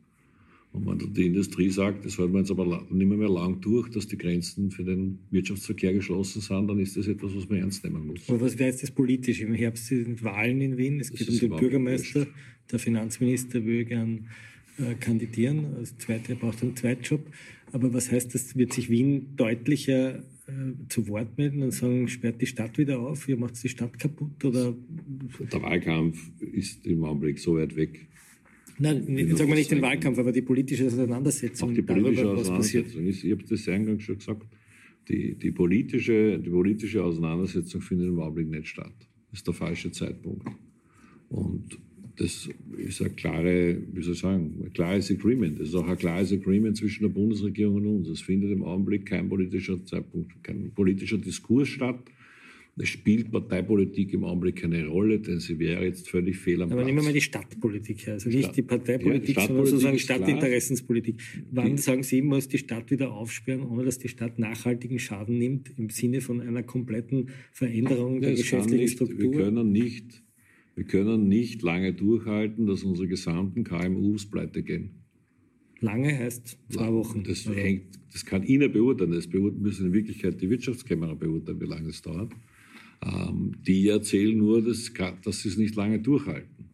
Und wenn die Industrie sagt, das halten wir jetzt aber nicht mehr, mehr lang durch, dass die Grenzen für den Wirtschaftsverkehr geschlossen sind, dann ist das etwas, was man ernst nehmen muss. Aber was wäre jetzt das politisch? Im Herbst sind Wahlen in Wien. Es Das geht um den Bürgermeister. wurscht. Der Finanzminister will gern äh, kandidieren. Als Zweiter er braucht einen Zweitjob. Aber was heißt das? Wird sich Wien deutlicher zu Wort melden und sagen, sperrt die Stadt wieder auf? Ihr macht die Stadt kaputt? Oder Der Wahlkampf ist im Augenblick so weit weg. Nein, Genau, sagen wir nicht den Wahlkampf, aber die politische Auseinandersetzung Auch die politische darüber. Auseinandersetzung ist, ich habe das eingangs schon gesagt, die, die, politische, die politische Auseinandersetzung findet im Augenblick nicht statt. Das ist der falsche Zeitpunkt. Und das ist ein klare, wie soll ich sagen, ein klares Agreement. Das ist auch ein klares Agreement zwischen der Bundesregierung und uns. Es findet im Augenblick kein politischer Zeitpunkt, kein politischer Diskurs statt. Es spielt Parteipolitik im Augenblick keine Rolle, denn sie wäre jetzt völlig fehl am Aber Platz. nehmen wir mal die Stadtpolitik her. Also nicht Stadt- die Parteipolitik, Ja, sondern sozusagen. Stadtinteressenspolitik. Wann Die- sagen Sie, muss die Stadt wieder aufsperren, ohne dass die Stadt nachhaltigen Schaden nimmt, im Sinne von einer kompletten Veränderung der Ja, kann geschäftlichen nicht, Struktur? wir können nicht, wir können nicht lange durchhalten, dass unsere gesamten KMUs pleite gehen. Lange heißt zwei Wochen. Das, Also, hängt, das kann Ihnen beurteilen. Das müssen in Wirklichkeit die Wirtschaftskamera beurteilen, wie lange es dauert. Ähm, die erzählen nur, dass, dass sie es nicht lange durchhalten.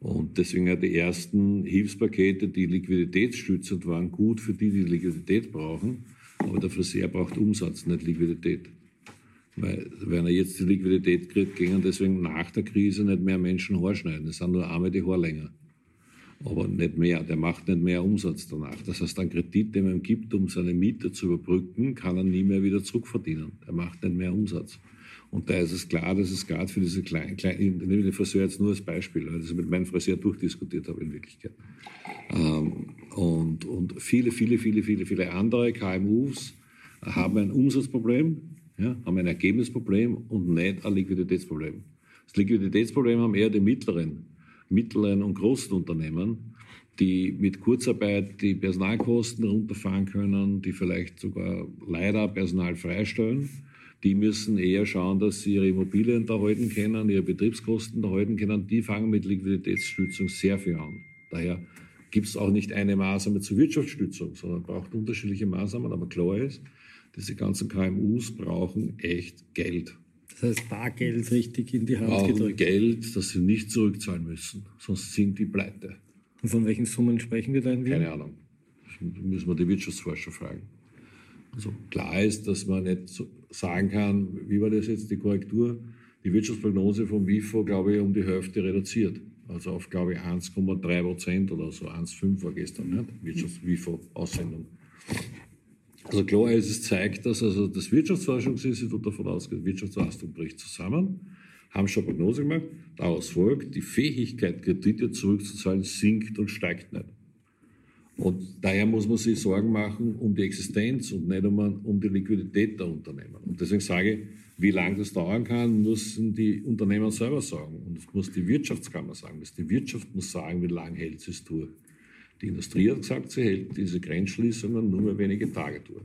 Und deswegen ja die ersten Hilfspakete, die liquiditätsstützend waren, gut für die, die Liquidität brauchen. Aber der Friseur braucht Umsatz, nicht Liquidität. Weil, wenn er jetzt die Liquidität kriegt, gingen deswegen nach der Krise nicht mehr Menschen Haar schneiden. Es sind nur einmal die Haare länger. Aber nicht mehr. Der macht nicht mehr Umsatz danach. Das heißt, ein Kredit, den man ihm gibt, um seine Miete zu überbrücken, kann er nie mehr wieder zurückverdienen. Er macht nicht mehr Umsatz. Und da ist es klar, dass es gerade für diese kleinen, kleinen ich nehme den Friseur jetzt nur als Beispiel, weil ich das mit meinem Friseur durchdiskutiert habe in Wirklichkeit. Ähm, und, und viele, viele, viele, viele, viele andere KMUs haben ein Umsatzproblem, ja, haben ein Ergebnisproblem und nicht ein Liquiditätsproblem. Das Liquiditätsproblem haben eher die mittleren, mittleren und großen Unternehmen, die mit Kurzarbeit die Personalkosten runterfahren können, die vielleicht sogar leider Personal freistellen. Die müssen eher schauen, dass sie ihre Immobilien da halten können, ihre Betriebskosten da halten können. Die fangen mit Liquiditätsstützung sehr viel an. Daher gibt es auch nicht eine Maßnahme zur Wirtschaftsstützung, sondern braucht unterschiedliche Maßnahmen. Aber klar ist, diese ganzen KMUs brauchen echt Geld. Das heißt, Bargeld richtig in die Hand Brauchen gedrückt. Geld, das sie nicht zurückzahlen müssen, sonst sind die pleite. Und von welchen Summen sprechen wir da in Wien? Keine Ahnung. Das müssen wir die Wirtschaftsforscher fragen. Also klar ist, dass man nicht so sagen kann, wie war das jetzt die Korrektur? Die Wirtschaftsprognose vom WIFO, glaube ich, um die Hälfte reduziert. Also auf, glaube ich, 1,3 Prozent oder so, 1,5 war gestern, nicht? Wirtschafts-WIFO-Aussendung. Also klar ist, es zeigt, dass also das Wirtschaftsforschungsinstitut davon ausgeht, Wirtschaftsleistung bricht zusammen, haben schon Prognose gemacht, daraus folgt, die Fähigkeit, Kredite zurückzuzahlen, sinkt und steigt nicht. Und daher muss man sich Sorgen machen um die Existenz und nicht um, um die Liquidität der Unternehmen. Und deswegen sage ich, Wie lange das dauern kann, müssen die Unternehmen selber sagen. Und das muss die Wirtschaftskammer sagen. Die Wirtschaft muss sagen, wie lange hält es durch. Die Industrie hat gesagt, sie hält diese Grenzschließungen nur mehr wenige Tage durch.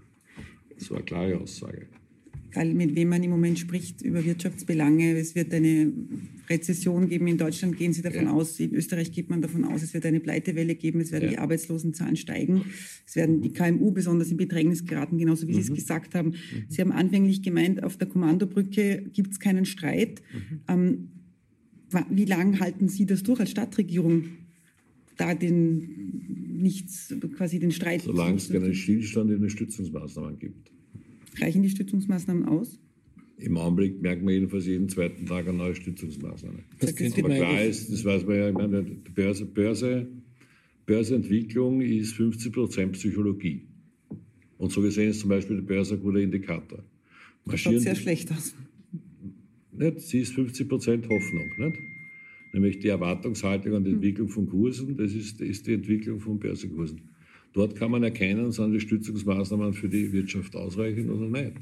Das war eine klare Aussage weil mit wem man im Moment spricht über Wirtschaftsbelange. Es wird eine Rezession geben. In Deutschland gehen Sie davon ja. aus, in Österreich geht man davon aus, es wird eine Pleitewelle geben, es werden ja. die Arbeitslosenzahlen steigen, es werden die KMU besonders in Bedrängnis geraten, genauso wie mhm. Sie es mhm. gesagt haben. Mhm. Sie haben anfänglich gemeint, auf der Kommandobrücke gibt es keinen Streit. Mhm. Ähm, wie lange halten Sie das durch als Stadtregierung? Da den nichts, quasi den Streit. Solange es keinen Stillstand in den Stützungsmaßnahmen gibt. Reichen die Stützungsmaßnahmen aus? Im Augenblick merkt man jedenfalls jeden zweiten Tag eine neue Stützungsmaßnahme. Das Aber klar ist, das weiß man ja, ich meine, Börse, Börse, Börseentwicklung ist 50 Prozent Psychologie. Und so gesehen ist zum Beispiel die Börse ein guter Indikator. Das schaut sehr schlecht aus. Nicht? Sie ist 50 Prozent Hoffnung. Nicht? Nämlich die Erwartungshaltung an die hm. Entwicklung von Kursen, das ist, ist die Entwicklung von Börsenkursen. Dort kann man erkennen, sind die Stützungsmaßnahmen für die Wirtschaft ausreichend oder nicht.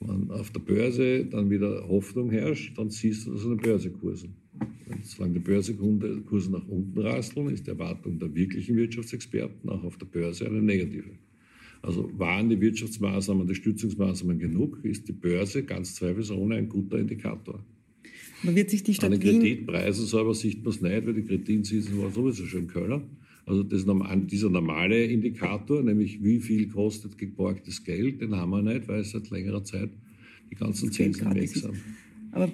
Wenn auf der Börse dann wieder Hoffnung herrscht, dann siehst du das an den Börsekursen. Solange die Börsekurse nach unten rasseln, ist die Erwartung der wirklichen Wirtschaftsexperten auch auf der Börse eine negative. Also waren die Wirtschaftsmaßnahmen, die Stützungsmaßnahmen genug, ist die Börse ganz zweifelsohne ein guter Indikator. Aber wird sich die Stadt An den Kreditpreisen selber sieht man es nicht, weil die Kreditzinsen waren sowieso schon im Keller. Also das, dieser normale Indikator, nämlich wie viel kostet geborgtes Geld, den haben wir nicht, weil seit längerer Zeit die ganzen Zinsen weg sind. Aber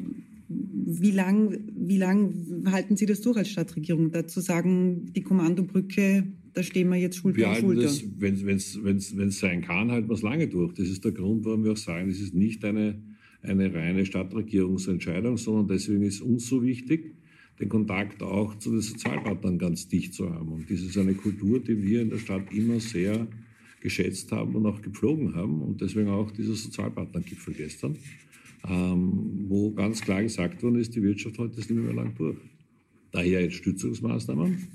wie lang, wie lang halten Sie das durch als Stadtregierung? Dazu sagen, die Kommandobrücke, da stehen wir jetzt Schulter wir an Schulter. Das, wenn es sein kann, halten wir es lange durch. Das ist der Grund, warum wir auch sagen, es ist nicht eine, eine reine Stadtregierungsentscheidung, sondern deswegen ist uns so wichtig, den Kontakt auch zu den Sozialpartnern ganz dicht zu haben. Und das ist eine Kultur, die wir in der Stadt immer sehr geschätzt haben und auch gepflogen haben. Und deswegen auch dieser Sozialpartnergipfel gestern, ähm, wo ganz klar gesagt worden ist, die Wirtschaft heute ist nicht mehr lang durch. Daher jetzt Stützungsmaßnahmen.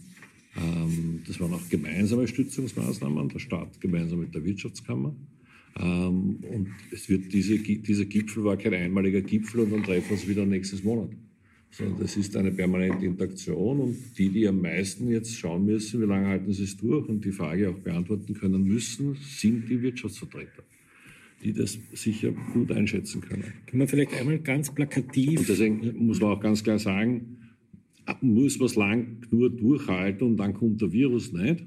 Ähm, das waren auch gemeinsame Stützungsmaßnahmen, der Staat gemeinsam mit der Wirtschaftskammer. Ähm, und es wird diese, dieser Gipfel war kein einmaliger Gipfel und dann treffen wir uns wieder nächstes Monat sondern das ist eine permanente Interaktion und die, die am meisten jetzt schauen müssen, wie lange halten sie es durch und die Frage auch beantworten können müssen, sind die Wirtschaftsvertreter, die das sicher gut einschätzen können. Kann man vielleicht einmal ganz plakativ... Und deswegen muss man auch ganz klar sagen, muss man es lang nur durchhalten und dann kommt der Virus nicht.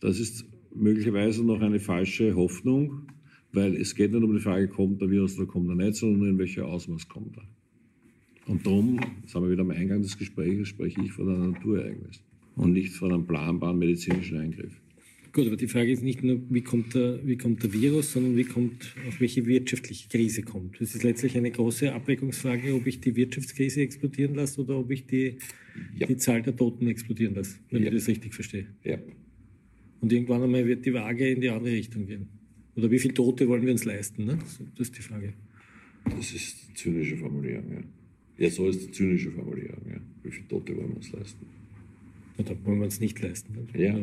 Das ist möglicherweise noch eine falsche Hoffnung, weil es geht nicht um die Frage, kommt der Virus oder kommt er nicht, sondern in welcher Ausmaß kommt er. Und darum, sind wir wieder am Eingang des Gesprächs, spreche ich von einem Naturereignis und nicht von einem planbaren medizinischen Eingriff. Gut, aber die Frage ist nicht nur, wie kommt der, wie kommt der Virus, sondern wie kommt, auf welche wirtschaftliche Krise kommt. Das ist letztlich eine große Abwägungsfrage, ob ich die Wirtschaftskrise explodieren lasse oder ob ich die, ja. die Zahl der Toten explodieren lasse, wenn ja. ich das richtig verstehe. Ja. Und irgendwann einmal wird die Waage in die andere Richtung gehen. Oder wie viele Tote wollen wir uns leisten? Ne? Das ist die Frage. Das ist eine zynische Formulierung, ja. Ja, so ist die zynische Formulierung. Ja. Wie viele Tote wollen wir uns leisten? Oder wollen wir uns nicht leisten? Ja,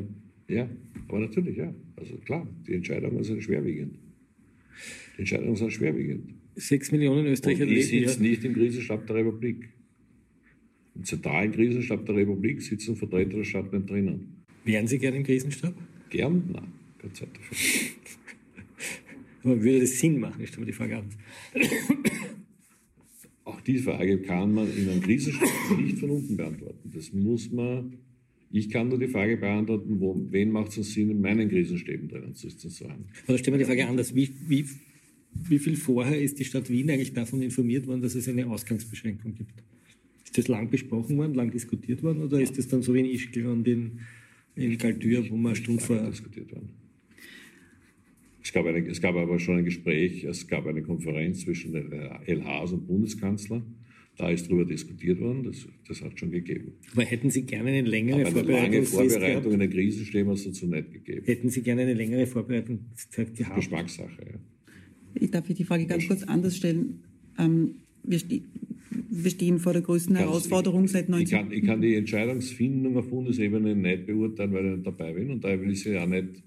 ja, aber natürlich, ja. Also klar, die Entscheidungen sind schwerwiegend. Die Entscheidungen sind schwerwiegend. Sechs Millionen Österreicher leben. Die sitzen nicht im Krisenstab der Republik. Im zentralen Krisenstab der Republik sitzen Vertreter der nicht drinnen. Wären Sie gerne im Krisenstab? Gern? Nein, keine Zeit dafür. Aber würde das Sinn machen? Ich stelle mir die Frage an. Auch diese Frage kann man in einem Krisenstab nicht von unten beantworten. Das muss man, ich kann nur die Frage beantworten, wo, wen macht es Sinn, in meinen Krisenstäben drinnen zu sein. Oder stellen wir die Frage anders, wie, wie, wie viel vorher ist die Stadt Wien eigentlich davon informiert worden, dass es eine Ausgangsbeschränkung gibt? Ist das lang besprochen worden, lang diskutiert worden oder ist das dann so wie in Ischgl und in, in Galtür, wo man eine Stunde vor... diskutiert worden. Es gab, eine, es gab aber schon ein Gespräch, es gab eine Konferenz zwischen den LHs und Bundeskanzler. Da ist darüber diskutiert worden, das, das hat schon gegeben. Aber hätten Sie gerne eine längere aber eine lange Vorbereitung in der Krise stehen wir es dazu nicht gegeben. Hätten Sie gerne eine längere Vorbereitungszeit gehabt? Geschmackssache, ja. Ich darf die Frage ganz kurz anders stellen. Ähm, wir, ste wir, stehen vor der größten Kannst Herausforderung seit 19... Ich kann, ich kann die Entscheidungsfindung auf Bundesebene nicht beurteilen, weil ich nicht dabei bin und daher will ich sie ja nicht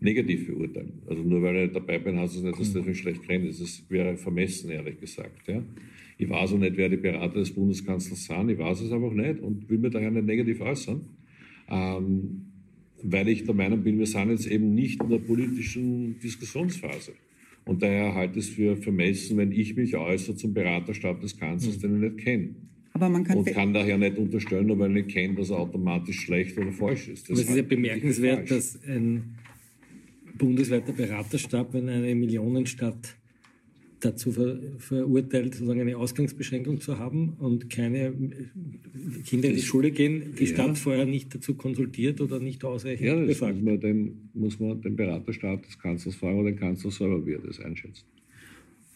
negativ verurteilen. Also nur weil ich dabei bin, heißt es nicht, dass das mich schlecht kenne. Das wäre vermessen, ehrlich gesagt. Ja. Ich weiß auch nicht, wer die Berater des Bundeskanzlers sind. Ich weiß es einfach nicht und will mir daher nicht negativ äußern. Ähm, weil ich der Meinung bin, wir sind jetzt eben nicht in der politischen Diskussionsphase. Und daher halte ich es für vermessen, wenn ich mich äußere zum Beraterstab des Kanzlers, mhm. den ich nicht kenne. Aber man kann und kann daher nicht unterstellen, nur weil ich nicht kenne, dass er automatisch schlecht oder falsch ist. Das Aber es ist ja bemerkenswert, dass ein bundesweiter Beraterstab, wenn eine Millionenstadt dazu ver, verurteilt, sozusagen eine Ausgangsbeschränkung zu haben und keine Kinder in die Schule gehen, die ja. Stadt vorher nicht dazu konsultiert oder nicht ausreichend ja, das befragt. Muss man, den, muss man den Beraterstab des Kanzlers fragen oder den Kanzler selber, wie er das einschätzt.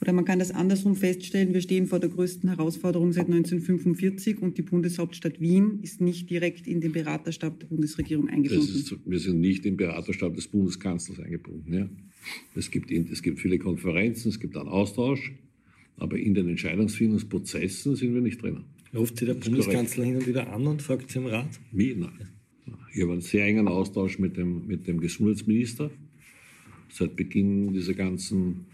Oder man kann das andersrum feststellen, wir stehen vor der größten Herausforderung seit 1945 und die Bundeshauptstadt Wien ist nicht direkt in den Beraterstab der Bundesregierung eingebunden. Ist, wir sind nicht im Beraterstab des Bundeskanzlers eingebunden. Ja. Es, gibt, es gibt viele Konferenzen, es gibt einen Austausch, aber in den Entscheidungsfindungsprozessen sind wir nicht drin. Ruft Sie der Bundeskanzler hin und wieder an und fragt Sie im Rat? Wie? Nein. Ich habe einen sehr engen Austausch mit dem, mit dem Gesundheitsminister. Seit Beginn dieser ganzen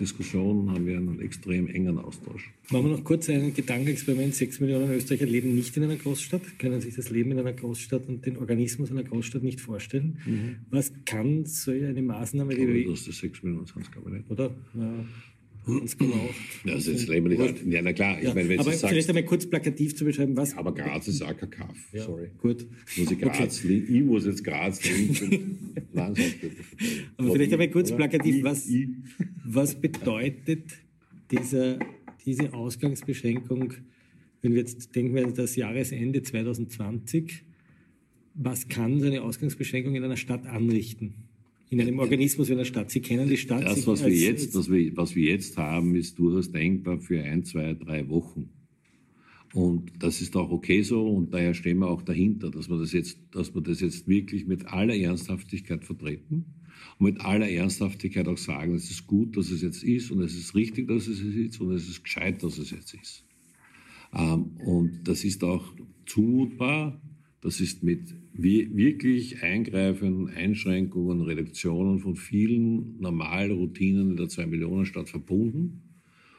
Diskussion haben wir einen extrem engen Austausch. Machen wir noch kurz ein Gedankenexperiment. Sechs Millionen Österreicher leben nicht in einer Großstadt, können sich das Leben in einer Großstadt und den Organismus einer Großstadt nicht vorstellen. Mhm. Was kann so eine Maßnahme... Ich glaube, dass das sechs Millionen sind, glaube ich nicht. Oder? Ja. Genau. Ja, also jetzt leben wir nicht. Ja, na klar. Ich ja, meine, wenn aber vielleicht einmal kurz plakativ zu beschreiben, was. Aber Graz ist auch Kaff. Ja, Sorry. Gut. Muss ich, Graz okay. ich muss jetzt Graz leben. aber vielleicht einmal kurz plakativ, was, was bedeutet dieser, diese Ausgangsbeschränkung, wenn wir jetzt denken wir das Jahresende 2020, was kann so eine Ausgangsbeschränkung in einer Stadt anrichten? In einem Organismus wie einer Stadt. Sie kennen die Stadt. Das, was, wir jetzt, das wir, was wir jetzt haben, ist durchaus denkbar für ein, zwei, drei Wochen. Und das ist auch okay so und daher stehen wir auch dahinter, dass wir das jetzt, dass wir das jetzt wirklich mit aller Ernsthaftigkeit vertreten und mit aller Ernsthaftigkeit auch sagen, es ist gut, dass es jetzt ist und es ist richtig, dass es jetzt ist und es ist gescheit, dass es jetzt ist. Ähm, und das ist auch zumutbar, das ist mit wirklich eingreifenden Einschränkungen, Reduktionen von vielen normalen Routinen in der Zwei-Millionen-Stadt verbunden.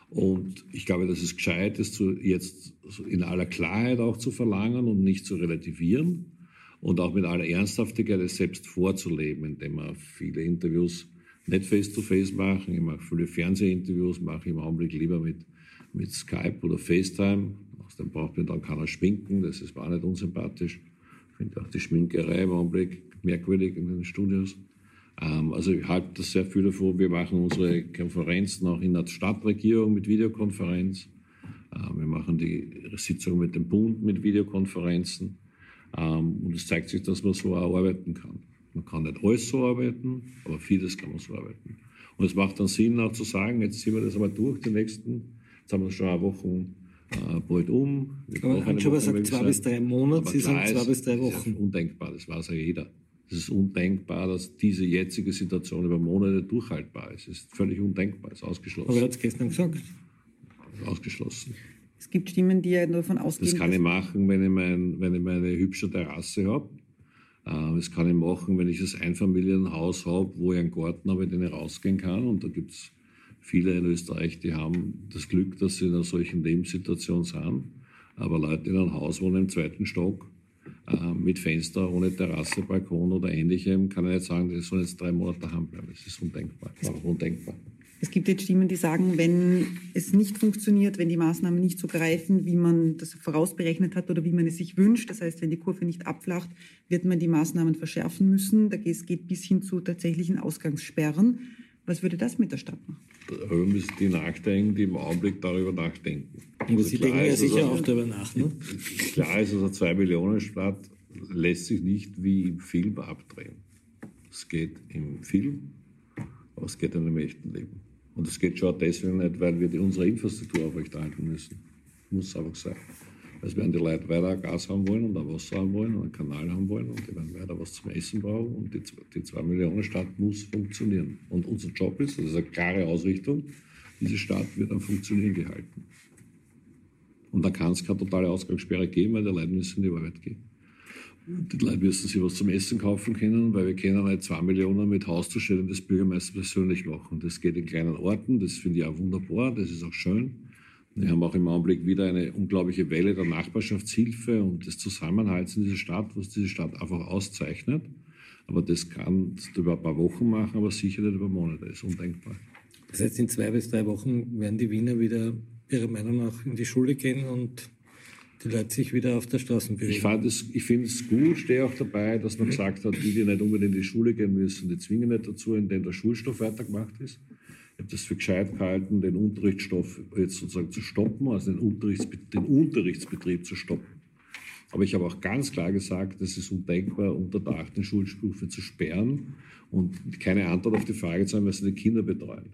Und ich glaube, dass es gescheit ist, jetzt in aller Klarheit auch zu verlangen und nicht zu relativieren und auch mit aller Ernsthaftigkeit es selbst vorzuleben, indem wir viele Interviews nicht face-to-face -face machen. Ich mache viele Fernsehinterviews, mache im Augenblick lieber mit, mit Skype oder FaceTime. Außerdem braucht mir dann keiner schminken, das ist war nicht unsympathisch. Finde auch die Schminkerei im Augenblick merkwürdig in den Studios. Ähm, also ich halte das sehr viel davon. Wir machen unsere Konferenzen auch in der Stadtregierung mit Videokonferenz. Ähm, wir machen die Sitzung mit dem Bund mit Videokonferenzen. Ähm, und es zeigt sich, dass man so auch arbeiten kann. Man kann nicht alles so arbeiten, aber vieles kann man so arbeiten. Und es macht dann Sinn, auch zu sagen, jetzt ziehen wir das einmal durch, die nächsten, jetzt haben wir schon eine Woche äh, bald um. Aber Anschuber sagt zwei bis drei Monate, Sie sagen zwei bis drei Wochen. Das ist undenkbar, das weiß ja jeder. Es ist undenkbar, dass diese jetzige Situation über Monate durchhaltbar ist. Es ist völlig undenkbar, es ist ausgeschlossen. Aber er hat es gestern gesagt. Ausgeschlossen. Es gibt Stimmen, die ja davon ausgehen. Das kann ich machen, wenn ich, mein, wenn ich meine hübsche Terrasse habe. Äh, das kann ich machen, wenn ich das Einfamilienhaus habe, wo ich einen Garten habe, in den ich rausgehen kann. Und da gibt es viele in Österreich, die haben das Glück, dass sie in einer solchen Lebenssituation sind. Aber Leute in einem Haus wohnen im zweiten Stock äh, mit Fenster, ohne Terrasse, Balkon oder ähnlichem, kann ich nicht sagen, die sollen jetzt drei Monate daheim bleiben. Das ist undenkbar. Das ist undenkbar. Es gibt jetzt Stimmen, die sagen, wenn es nicht funktioniert, wenn die Maßnahmen nicht so greifen, wie man das vorausberechnet hat oder wie man es sich wünscht, das heißt, wenn die Kurve nicht abflacht, wird man die Maßnahmen verschärfen müssen. Es geht bis hin zu tatsächlichen Ausgangssperren. Was würde das mit der Stadt machen? Darüber müssen die nachdenken, die im Augenblick darüber nachdenken. Aber also Sie denken ja sicher auch darüber nach, ne? Klar ist, also eine Zwei-Millionen-Stadt lässt sich nicht wie im Film abdrehen. Es geht im Film, aber es geht in dem echten Leben. Und es geht schon deswegen nicht, weil wir unsere Infrastruktur aufrechterhalten müssen. Muss einfach sein. Also werden die Leute weiter Gas haben wollen und auch Wasser haben wollen und einen Kanal haben wollen und die werden weiter was zum Essen brauchen und die, die 2 Millionen Stadt muss funktionieren. Und unser Job ist, das ist eine klare Ausrichtung, diese Stadt wird am Funktionieren gehalten. Und da kann es keine totale Ausgangssperre geben, weil die Leute müssen in die Arbeit gehen. die Leute müssen sich was zum Essen kaufen können, weil wir können nicht zwei Millionen mit Hauszustellung des Bürgermeisters persönlich machen. Das geht in kleinen Orten, das finde ich auch wunderbar, das ist auch schön. Wir haben auch im Augenblick wieder eine unglaubliche Welle der Nachbarschaftshilfe und des Zusammenhalts in dieser Stadt, was diese Stadt einfach auszeichnet. Aber das kann über ein paar Wochen machen, aber sicher nicht über Monate. Das ist undenkbar. Das heißt, in zwei bis drei Wochen werden die Wiener wieder Ihrer Meinung nach in die Schule gehen und die Leute sich wieder auf der Straße bewegen. Ich, fand es, ich finde es gut, stehe auch dabei, dass man gesagt hat, die, die nicht unbedingt in die Schule gehen müssen, die zwingen nicht dazu, indem der Schulstoff weitergemacht ist. Ich habe das für gescheit gehalten, den Unterrichtsstoff jetzt sozusagen zu stoppen, also den, Unterrichtsbetrieb, den Unterrichtsbetrieb zu stoppen. Aber ich habe auch ganz klar gesagt, es ist undenkbar, unter der achten Schulstufe zu sperren und keine Antwort auf die Frage zu haben, was die Kinder betreuen.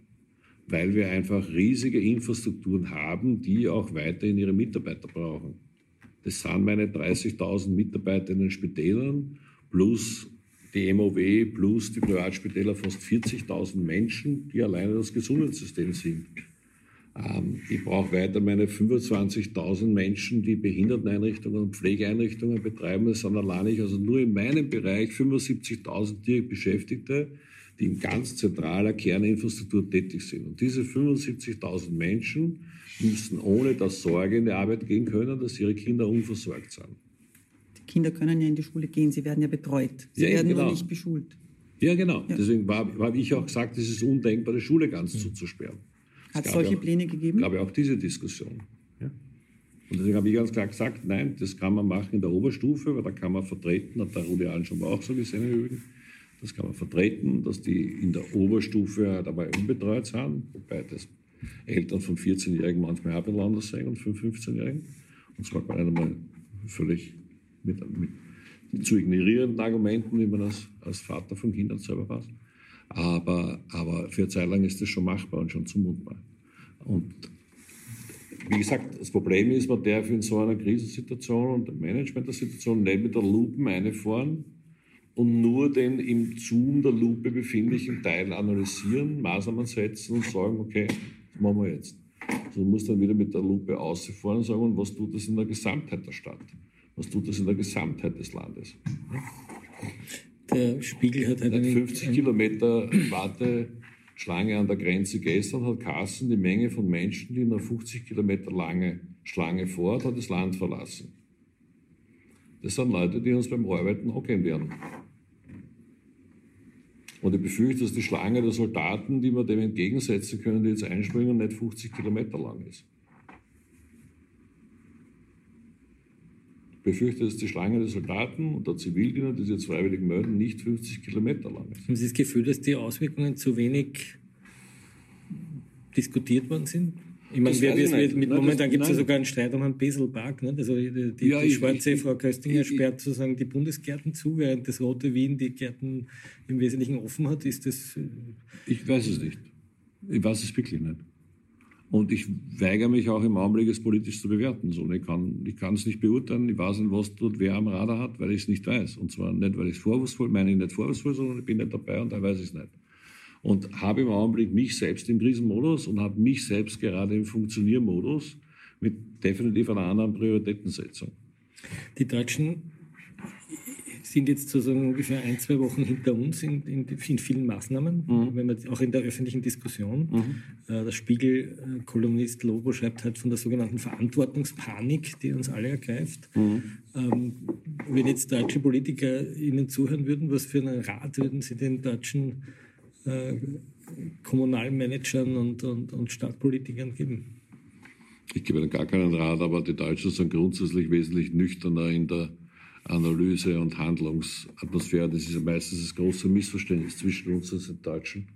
Weil wir einfach riesige Infrastrukturen haben, die auch weiterhin ihre Mitarbeiter brauchen. Das sind meine 30.000 Mitarbeiter in den Spitälern plus die MOW plus die Privatspitäler fast 40.000 Menschen, die alleine das Gesundheitssystem sind. Ähm, ich brauche weiter meine 25.000 Menschen, die Behinderteneinrichtungen und Pflegeeinrichtungen betreiben. Es sind alleine also nur in meinem Bereich 75.000 direkt Beschäftigte, die in ganz zentraler Kerninfrastruktur tätig sind. Und diese 75.000 Menschen müssen ohne das Sorge in die Arbeit gehen können, dass ihre Kinder unversorgt sind. Kinder können ja in die Schule gehen, sie werden ja betreut. Sie Ja, werden genau. nur nicht beschult. Ja, genau. Ja. Deswegen habe hab ich auch gesagt, es ist undenkbar, die Schule ganz zuzusperren. Hat es solche auch- Pläne gegeben? gab ja auch diese Diskussion. Ja. Und deswegen habe ich ganz klar gesagt, nein, das kann man machen in der Oberstufe, weil da kann man vertreten, hat der Rudi Allen schon mal auch so gesehen im Übrigen, das kann man vertreten, dass die in der Oberstufe halt dabei unbetreut sind, wobei das Eltern von 14-Jährigen manchmal auch ein bisschen anders sehen und von 15-Jährigen. Und zwar nicht einmal völlig mit, mit zu ignorierenden Argumenten, wie man das als Vater von Kindern selber weiß. Aber, aber für eine Zeit lang ist das schon machbar und schon zumutbar. Und wie gesagt, das Problem ist, man darf in so einer Krisensituation und im Management der Situation nicht mit der Lupe reinfahren und nur den im Zoom der Lupe befindlichen Teil analysieren, Maßnahmen setzen und sagen, okay, das machen wir jetzt. Also du musst dann wieder mit der Lupe ausfahren und sagen, und was tut das in der Gesamtheit der Stadt? Was tut das in der Gesamtheit des Landes? Der Spiegel hat einen, 50 Kilometer Warteschlange an der Grenze gestern hat Kassen die Menge von Menschen, die in einer 50 Kilometer lange Schlange fort, hat das Land verlassen. Das sind Leute, die uns beim Arbeiten hocken werden. Und ich befürchte, dass die Schlange der Soldaten, die wir dem entgegensetzen können, die jetzt einspringen, nicht 50 Kilometer lang ist. Befürchte, dass die Schlange der Soldaten und der Zivildiener, die sich jetzt freiwillig melden, nicht 50 Kilometer lang ist. haben Sie das Gefühl, dass die Auswirkungen zu wenig diskutiert worden sind? Ich meine, wir, wir, nicht. mit, Nein, momentan gibt es ja sogar einen Streit um einen Beselpark. Ne? Also die, die, Ja, die ich- schwarze ich- Frau Köstinger ich- sperrt sozusagen die Bundesgärten zu, während das rote Wien die Gärten im Wesentlichen offen hat. Ist das äh, Ich weiß es nicht. Ich weiß es wirklich nicht. Und ich weigere mich auch im Augenblick, es politisch zu bewerten. So, ich kann ich es nicht beurteilen. Ich weiß nicht, was dort wer am Radar hat, weil ich es nicht weiß. Und zwar nicht, weil ich es vorwurfsvoll meine, ich nicht vorwurfsvoll, sondern ich bin nicht dabei und da weiß ich es nicht. Und habe im Augenblick mich selbst im Krisenmodus und habe mich selbst gerade im Funktioniermodus mit definitiv einer anderen Prioritätensetzung. Die Deutschen sind jetzt sozusagen ungefähr ein, zwei Wochen hinter uns in, in, in vielen Maßnahmen, Mhm. wenn man, auch in der öffentlichen Diskussion. Äh, Der Spiegel-Kolumnist Lobo schreibt halt von der sogenannten Verantwortungspanik, die uns alle ergreift. Mhm. Ähm, wenn jetzt deutsche Politiker Ihnen zuhören würden, was für einen Rat würden Sie den deutschen äh, Kommunalmanagern und, und, und Stadtpolitikern geben? Ich gebe Ihnen gar keinen Rat, aber die Deutschen sind grundsätzlich wesentlich nüchterner in der Analyse und Handlungsatmosphäre. Das ist ja meistens das große Missverständnis zwischen uns und den Deutschen,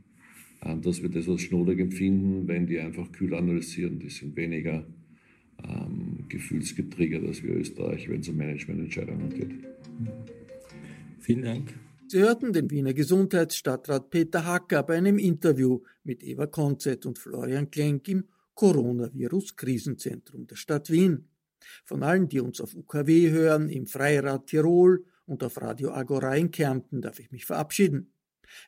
äh, dass wir das als schnoddrig empfinden, wenn die einfach kühl analysieren. Die sind weniger ähm, gefühlsgetriggert als wir Österreich, wenn es um Managemententscheidungen geht. Vielen Dank. Sie hörten den Wiener Gesundheitsstadtrat Peter Hacker bei einem Interview mit Eva Konzett und Florian Klenk im Coronavirus-Krisenzentrum der Stadt Wien. Von allen, die uns auf UKW hören, im Freirad Tirol und auf Radio Agora in Kärnten, darf ich mich verabschieden.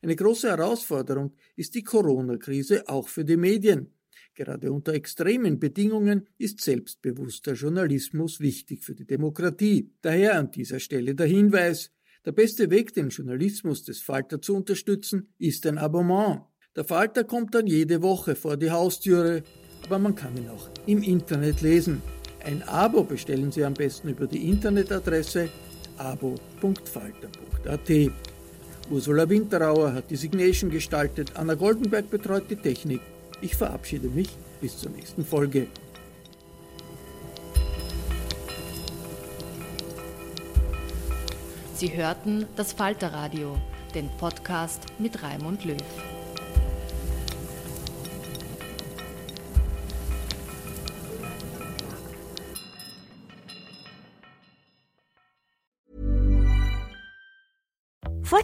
Eine große Herausforderung ist die Corona-Krise auch für die Medien. Gerade unter extremen Bedingungen ist selbstbewusster Journalismus wichtig für die Demokratie. Daher an dieser Stelle der Hinweis, der beste Weg, den Journalismus des Falter zu unterstützen, ist ein Abonnement. Der Falter kommt dann jede Woche vor die Haustüre, aber man kann ihn auch im Internet lesen. Ein Abo bestellen Sie am besten über die Internetadresse abo.falter.at. Ursula Winterauer hat die Signation gestaltet, Anna Goldenberg betreut die Technik. Ich verabschiede mich bis zur nächsten Folge. Sie hörten das Falterradio, den Podcast mit Raimund Löw.